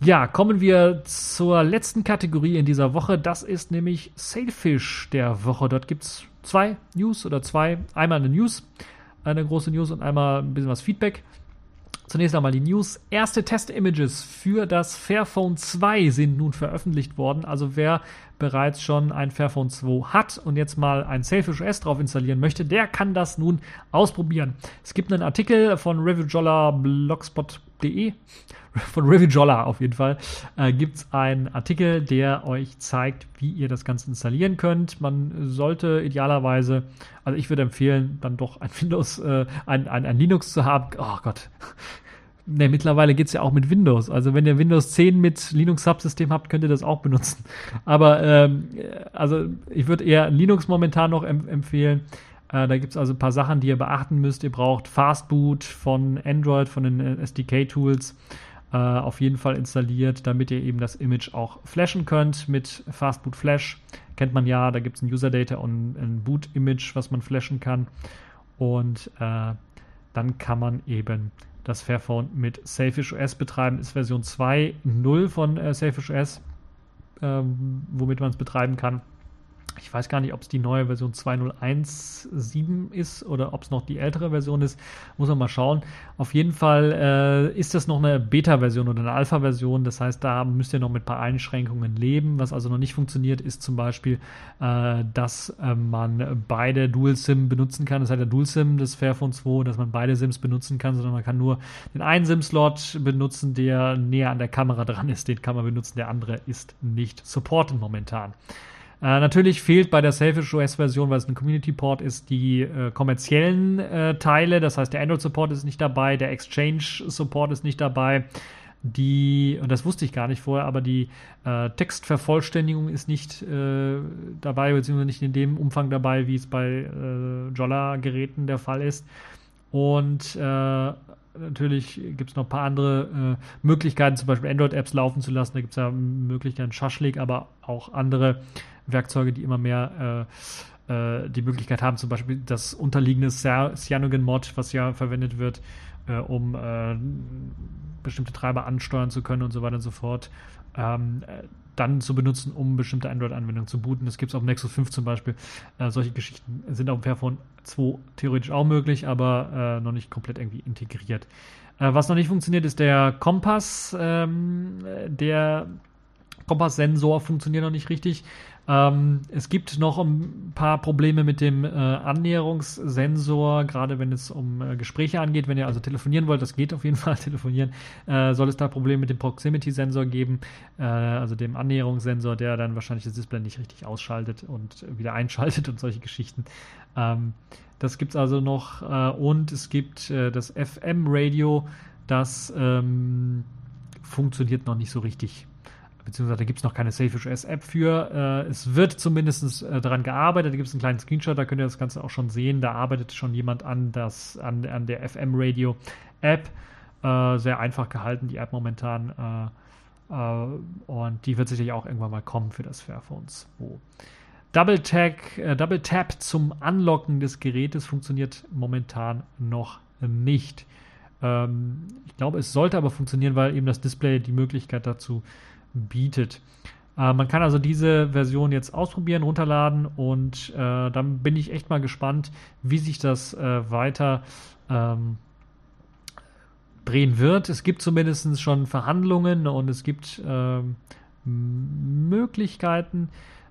Ja, kommen wir zur letzten Kategorie in dieser Woche. Das ist nämlich Sailfish der Woche. Dort gibt es zwei News oder zwei. Einmal eine News, eine große News und einmal ein bisschen was Feedback. Zunächst einmal die News. Erste Test-Images für das Fairphone 2 sind nun veröffentlicht worden. Also wer bereits schon ein Fairphone 2 hat und jetzt mal ein Selfish OS drauf installieren möchte, der kann das nun ausprobieren. Es gibt einen Artikel von Reviewjolla blogspot.de von Reviewjolla auf jeden Fall, äh, gibt es einen Artikel, der euch zeigt, wie ihr das Ganze installieren könnt. Man sollte idealerweise, also ich würde empfehlen, dann doch ein Windows, äh, ein, ein, ein Linux zu haben. Oh Gott, Ne, mittlerweile geht es ja auch mit Windows. Also wenn ihr Windows 10 mit Linux-Subsystem habt, könnt ihr das auch benutzen. Aber ähm, also ich würde eher Linux momentan noch em empfehlen. Äh, da gibt es also ein paar Sachen, die ihr beachten müsst. Ihr braucht Fastboot von Android, von den äh, SDK-Tools äh, auf jeden Fall installiert, damit ihr eben das Image auch flashen könnt mit Fastboot Flash. Kennt man ja, da gibt es ein User-Data und ein Boot-Image, was man flashen kann. Und äh, dann kann man eben das Fairphone mit Selfish OS betreiben. Ist Version 2.0 von äh, Selfish OS, ähm, womit man es betreiben kann. Ich weiß gar nicht, ob es die neue Version 2.0.1.7 ist oder ob es noch die ältere Version ist. Muss man mal schauen. Auf jeden Fall äh, ist das noch eine Beta-Version oder eine Alpha-Version. Das heißt, da müsst ihr noch mit ein paar Einschränkungen leben. Was also noch nicht funktioniert, ist zum Beispiel, äh, dass äh, man beide Dual-SIM benutzen kann. Das heißt, der Dual-SIM des Fairphone 2, dass man beide SIMs benutzen kann, sondern man kann nur den einen SIM-Slot benutzen, der näher an der Kamera dran ist. Den kann man benutzen. Der andere ist nicht supported momentan. Äh, natürlich fehlt bei der Selfish OS-Version, weil es ein Community-Port ist, die äh, kommerziellen äh, Teile. Das heißt, der Android-Support ist nicht dabei, der Exchange-Support ist nicht dabei. Die, und das wusste ich gar nicht vorher, aber die äh, Textvervollständigung ist nicht äh, dabei, beziehungsweise nicht in dem Umfang dabei, wie es bei äh, Jolla-Geräten der Fall ist. Und natürlich gibt es noch ein paar andere äh, Möglichkeiten, zum Beispiel Android-Apps laufen zu lassen. Da gibt es ja Möglichkeiten, Schaschlik, aber auch andere Werkzeuge, die immer mehr äh, äh, die Möglichkeit haben, zum Beispiel das unterliegende Cyanogen-Mod, was ja verwendet wird, äh, um äh, bestimmte Treiber ansteuern zu können und so weiter und so fort, ähm, äh, dann zu benutzen, um bestimmte Android-Anwendungen zu booten. Das gibt es auf Nexus 5 zum Beispiel. Äh, solche Geschichten sind auf dem Fairphone 2 theoretisch auch möglich, aber noch nicht komplett irgendwie integriert. was noch nicht funktioniert, ist der Kompass, ähm, der Kompasssensor funktioniert noch nicht richtig. Ähm, es gibt noch ein paar Probleme mit dem äh, Annäherungssensor, gerade wenn es um äh, Gespräche angeht. Wenn ihr also telefonieren wollt, das geht auf jeden (laughs) Fall telefonieren, äh, soll es da Probleme mit dem Proximity-Sensor geben, äh, also dem Annäherungssensor, der dann wahrscheinlich das Display nicht richtig ausschaltet und wieder einschaltet (laughs) und solche Geschichten. Ähm, das gibt es also noch. Äh, und es gibt äh, das FM-Radio, das ähm, funktioniert noch nicht so richtig beziehungsweise da gibt es noch keine Safish S App für. Äh, es wird zumindest äh, daran gearbeitet. Da gibt es einen kleinen Screenshot, da könnt ihr das Ganze auch schon sehen. Da arbeitet schon jemand an, das, an, an der FM Radio App. Äh, sehr einfach gehalten, die App momentan. Äh, äh, und die wird sicherlich auch irgendwann mal kommen für das Fairphone 2. Double, Tag, äh, Double Tap zum Anlocken des Gerätes funktioniert momentan noch nicht. Ähm, ich glaube, es sollte aber funktionieren, weil eben das Display die Möglichkeit dazu bietet. Äh, man kann also diese Version jetzt ausprobieren, runterladen und äh, dann bin ich echt mal gespannt, wie sich das äh, weiter ähm, drehen wird. Es gibt zumindest schon Verhandlungen und es gibt ähm, Möglichkeiten,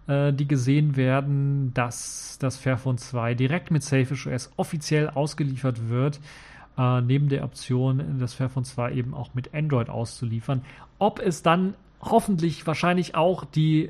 äh, die gesehen werden, dass das Fairphone 2 direkt mit Safish OS offiziell ausgeliefert wird. Uh, neben der Option, das Fairphone 2 eben auch mit Android auszuliefern. Ob es dann hoffentlich wahrscheinlich auch die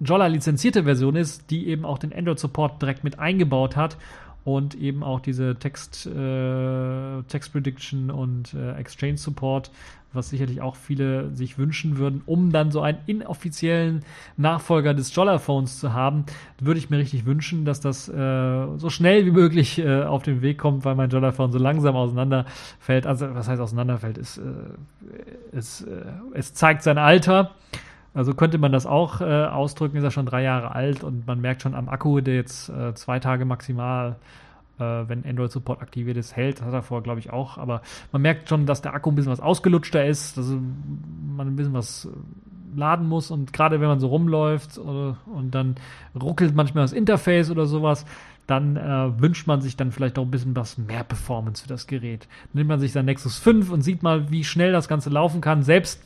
Jolla lizenzierte Version ist, die eben auch den Android-Support direkt mit eingebaut hat und eben auch diese Text, äh, Text Prediction und äh, Exchange Support, was sicherlich auch viele sich wünschen würden, um dann so einen inoffiziellen Nachfolger des Jolla Phones zu haben, würde ich mir richtig wünschen, dass das äh, so schnell wie möglich äh, auf den Weg kommt, weil mein Jolla Phone so langsam auseinanderfällt. Also was heißt auseinanderfällt? Es, äh, es, äh, es zeigt sein Alter. Also könnte man das auch äh, ausdrücken, ist er schon drei Jahre alt und man merkt schon am Akku, der jetzt äh, zwei Tage maximal, wenn Android Support aktiviert ist, hält. Das hat er vorher, glaube ich, auch. Aber man merkt schon, dass der Akku ein bisschen was ausgelutschter ist, dass man ein bisschen was äh, laden muss und gerade wenn man so rumläuft äh, und dann ruckelt manchmal das Interface oder sowas, dann äh, wünscht man sich dann vielleicht auch ein bisschen was mehr Performance für das Gerät. Nimmt man sich sein Nexus 5 und sieht mal, wie schnell das Ganze laufen kann, selbst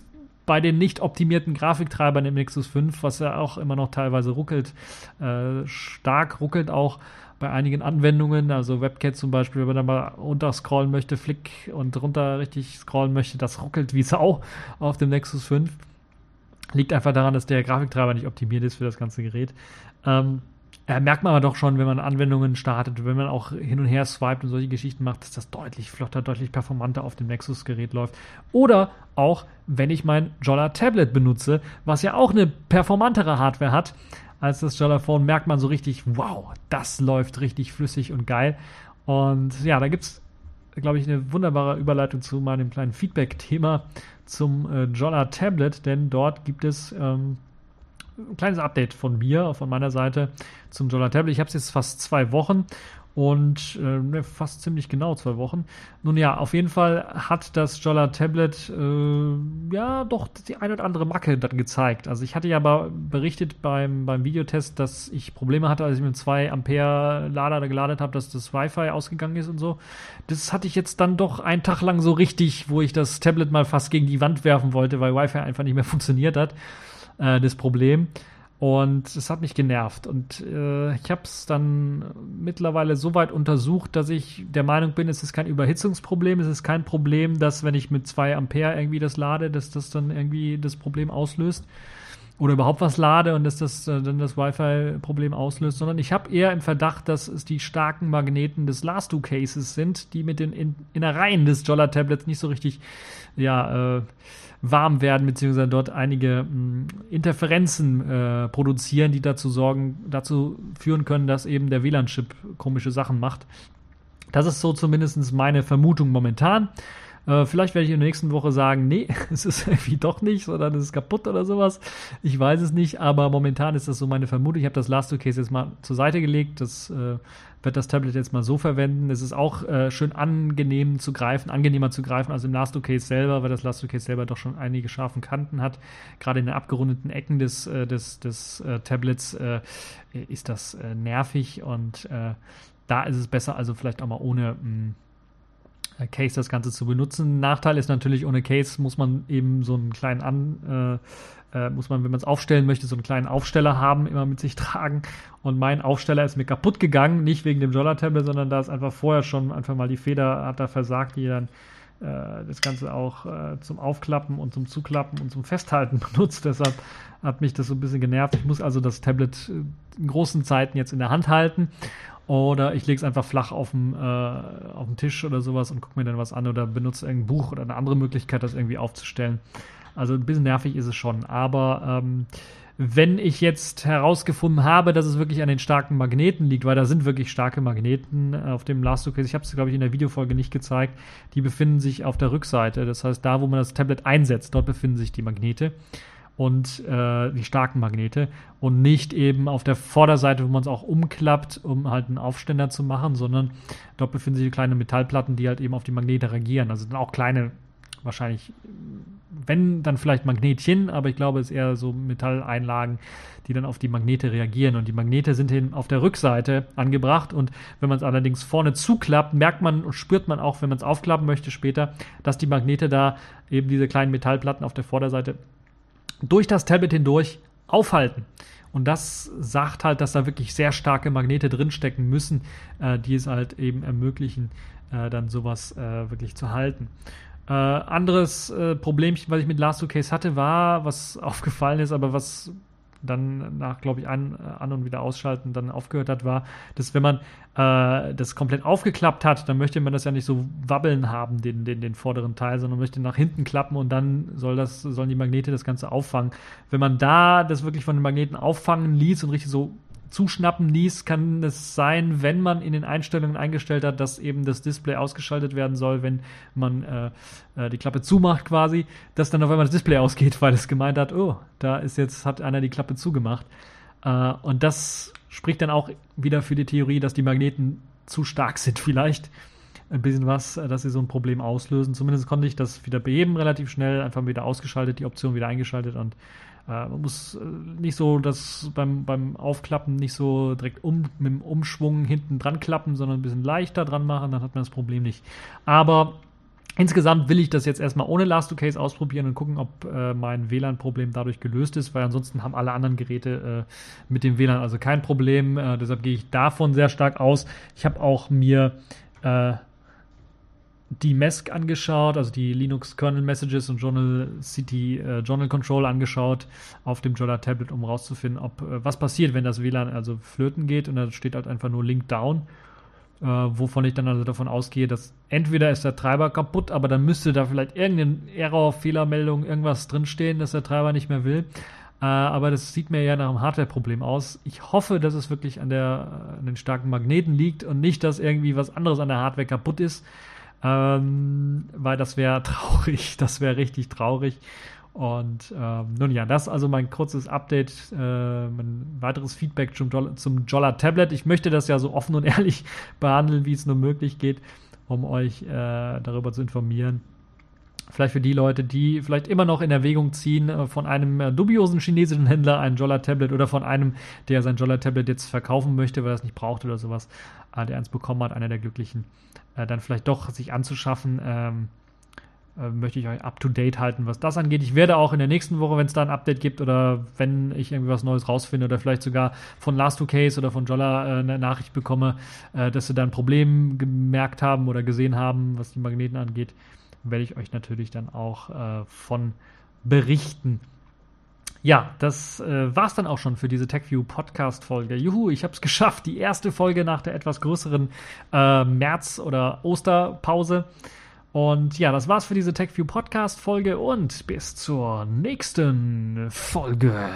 bei den nicht optimierten Grafiktreibern im Nexus 5, was ja auch immer noch teilweise ruckelt, äh, stark ruckelt auch bei einigen Anwendungen, also WebCat zum Beispiel, wenn man da mal runter scrollen möchte, Flick und runter richtig scrollen möchte, das ruckelt wie Sau auf dem Nexus 5. Liegt einfach daran, dass der Grafiktreiber nicht optimiert ist für das ganze Gerät. Ähm, äh, merkt man aber doch schon, wenn man Anwendungen startet, wenn man auch hin und her swiped und solche Geschichten macht, dass das deutlich flotter, deutlich performanter auf dem Nexus-Gerät läuft. Oder auch, wenn ich mein Jolla Tablet benutze, was ja auch eine performantere Hardware hat als das Jolla Phone, merkt man so richtig, wow, das läuft richtig flüssig und geil. Und ja, da gibt es, glaube ich, eine wunderbare Überleitung zu meinem kleinen Feedback-Thema zum äh, Jolla Tablet, denn dort gibt es ähm, ein kleines Update von mir, von meiner Seite zum Dollar Tablet. Ich habe es jetzt fast zwei Wochen und äh, ne, fast ziemlich genau zwei Wochen. Nun ja, auf jeden Fall hat das Jolla Tablet äh, ja doch die ein oder andere Macke dann gezeigt. Also ich hatte ja aber berichtet beim, beim Videotest, dass ich Probleme hatte, als ich mit 2 Ampere Lader geladen habe, dass das Wi-Fi ausgegangen ist und so. Das hatte ich jetzt dann doch einen Tag lang so richtig, wo ich das Tablet mal fast gegen die Wand werfen wollte, weil Wi-Fi einfach nicht mehr (laughs) funktioniert hat äh, das Problem. Und es hat mich genervt. Und äh, ich habe es dann mittlerweile so weit untersucht, dass ich der Meinung bin, es ist kein Überhitzungsproblem. Es ist kein Problem, dass wenn ich mit 2 Ampere irgendwie das lade, dass das dann irgendwie das Problem auslöst. Oder überhaupt was lade und dass das äh, dann das Wi-Fi-Problem auslöst, sondern ich habe eher im Verdacht, dass es die starken Magneten des Last Two Cases sind, die mit den in Innereien des Jolla-Tablets nicht so richtig, ja, äh, warm werden, beziehungsweise dort einige mh, hm, Interferenzen äh, produzieren, die dazu sorgen, dazu führen können, dass eben der WLAN-Chip komische Sachen macht. Das ist so zumindest meine Vermutung momentan. Äh, vielleicht werde ich in der nächsten Woche sagen, nee, (laughs) es ist irgendwie doch nicht, sondern es ist kaputt oder sowas. Ich weiß es nicht, aber momentan ist das so meine Vermutung. Ich habe das Last Case jetzt mal zur Seite gelegt. Das äh, wird das Tablet jetzt mal so verwenden. Es ist auch äh, schön angenehm zu greifen, angenehmer zu greifen als im Last Case selber, weil das Last Case selber doch schon einige scharfen Kanten hat. Gerade in den abgerundeten Ecken des, äh, des, des äh, Tablets äh, ist das nervig und da ist es besser, also vielleicht auch mal ohne mh, mm, Case das Ganze zu benutzen. Nachteil ist natürlich, ohne Case muss man eben so einen kleinen an, äh, äh, muss man, wenn man es aufstellen möchte, so einen kleinen Aufsteller haben, immer mit sich (laughs) tragen. Und mein Aufsteller ist mir kaputt gegangen, nicht wegen dem Jolla-Tablet, sondern da ist einfach vorher schon einfach mal die Feder hat da versagt, die dann äh, das Ganze auch äh, zum Aufklappen und zum Zuklappen und zum Festhalten (laughs) benutzt. Deshalb hat mich das so ein bisschen genervt. Ich muss also das Tablet in großen Zeiten jetzt in der Hand halten oder ich lege es einfach flach auf dem, äh, auf dem Tisch oder sowas und gucke mir dann was an oder benutze irgendein Buch oder eine andere Möglichkeit, das irgendwie aufzustellen. Also ein bisschen nervig ist es schon. Aber ähm, wenn ich jetzt herausgefunden habe, dass es wirklich an den starken Magneten liegt, weil da sind wirklich starke Magneten äh, auf dem Last Case, ich habe es glaube ich in der Videofolge nicht gezeigt, die befinden sich auf der Rückseite. Das heißt, da wo man das Tablet einsetzt, dort befinden sich die Magnete und äh, die starken Magnete und nicht eben auf der Vorderseite, wo man es auch umklappt, um halt einen Aufständer zu machen, sondern dort befinden sich kleine Metallplatten, die halt eben auf die Magnete reagieren. Also sind auch kleine, wahrscheinlich, wenn dann vielleicht Magnetchen, aber ich glaube, es ist eher so Metalleinlagen, die dann auf die Magnete reagieren. Und die Magnete sind eben auf der Rückseite angebracht. Und wenn man es allerdings vorne zuklappt, merkt man und spürt man auch, wenn man es aufklappen möchte später, dass die Magnete da eben diese kleinen Metallplatten auf der Vorderseite durch das Tablet hindurch aufhalten. Und das sagt halt, dass da wirklich sehr starke Magnete drinstecken müssen, äh, die es halt eben ermöglichen, äh, dann sowas äh, wirklich zu halten. Äh, anderes äh, Problemchen, was ich mit Last 2 Case hatte, war, was (laughs) aufgefallen ist, aber was dann nach, glaube ich, an, äh, an und wieder ausschalten dann aufgehört hat, war, dass wenn man äh, das komplett aufgeklappt hat, dann möchte man das ja nicht so wabbeln haben, den, den, den vorderen Teil, sondern möchte nach hinten klappen und dann soll das, sollen die Magnete das Ganze auffangen. Wenn man da das wirklich von den Magneten auffangen ließ und richtig so zuschnappen ließ, kann es sein, wenn man in den Einstellungen eingestellt hat, dass eben das Display ausgeschaltet werden soll, wenn man äh, äh, die Klappe zumacht quasi, dass dann auf einmal das Display (laughs) ausgeht, weil es gemeint hat, oh, da ist jetzt, hat einer die Klappe zugemacht. Äh, und das spricht dann auch wieder für die Theorie, dass die Magneten zu stark (laughs) sind vielleicht. Ein bisschen was, äh, dass sie so ein Problem auslösen. Zumindest konnte ich das wieder beheben, relativ schnell, einfach wieder ausgeschaltet, die Option wieder eingeschaltet und man muss äh, nicht so das beim, beim Aufklappen nicht so direkt um, mit dem Umschwung hinten dran klappen, sondern ein bisschen leichter dran machen, dann hat man das Problem nicht. Aber Insgesamt will ich das jetzt erstmal ohne Last to Case ausprobieren und gucken, ob äh, mein WLAN-Problem dadurch gelöst ist, weil ansonsten haben alle anderen Geräte äh, mit dem WLAN also kein Problem. Äh, deshalb gehe ich davon sehr stark aus. Ich habe auch mir äh, die MESC angeschaut, also die Linux Kernel Messages und Journal City äh, Journal Control angeschaut auf dem Jolla Tablet, um rauszufinden, ob äh, was passiert, wenn das WLAN also flöten geht und da steht halt einfach nur Link down, äh, wovon ich dann also davon ausgehe, dass entweder ist der Treiber kaputt, aber dann müsste da vielleicht irgendeine Error, Fehlermeldung, irgendwas drinstehen, dass der Treiber nicht mehr will. Äh, aber das sieht mir ja nach einem Hardware-Problem aus. Ich hoffe, dass es wirklich an, der, an den starken Magneten liegt und nicht, dass irgendwie was anderes an der Hardware kaputt ist. Ähm, weil das wäre (laughs) traurig, das wäre richtig traurig. Und ähm, nun ja, das also mein kurzes Update, äh, mein weiteres Feedback zum, Jolla, zum Jolla Tablet. Ich möchte das ja so offen und (laughs) ehrlich behandeln, wie es nur möglich geht, um euch äh, darüber zu informieren. Vielleicht für die Leute, die vielleicht immer noch in Erwägung ziehen, äh, von einem äh, dubiosen chinesischen Händler ein Jolla Tablet oder von einem, der sein Jolla Tablet jetzt verkaufen möchte, weil er es nicht braucht oder sowas, der eins bekommen hat, einer der Glücklichen, dann vielleicht doch sich anzuschaffen. Ähm, möchte ich euch up to date halten, was das angeht. Ich werde auch in der nächsten Woche, wenn es da ein Update gibt oder wenn ich irgendwie was Neues rausfinde oder vielleicht sogar von Last Two Case oder von Jolla äh, eine Nachricht bekomme, äh, dass sie da ein Problem gemerkt haben oder gesehen haben, was die Magneten angeht, werde ich euch natürlich dann auch äh, von berichten. Ja, das äh, war's dann auch schon für diese TechView Podcast Folge. Juhu, ich habe es (laughs) geschafft. Die erste Folge nach der etwas größeren äh, März- oder Osterpause. Und ja, das war's für diese TechView Podcast Folge und bis zur nächsten Folge.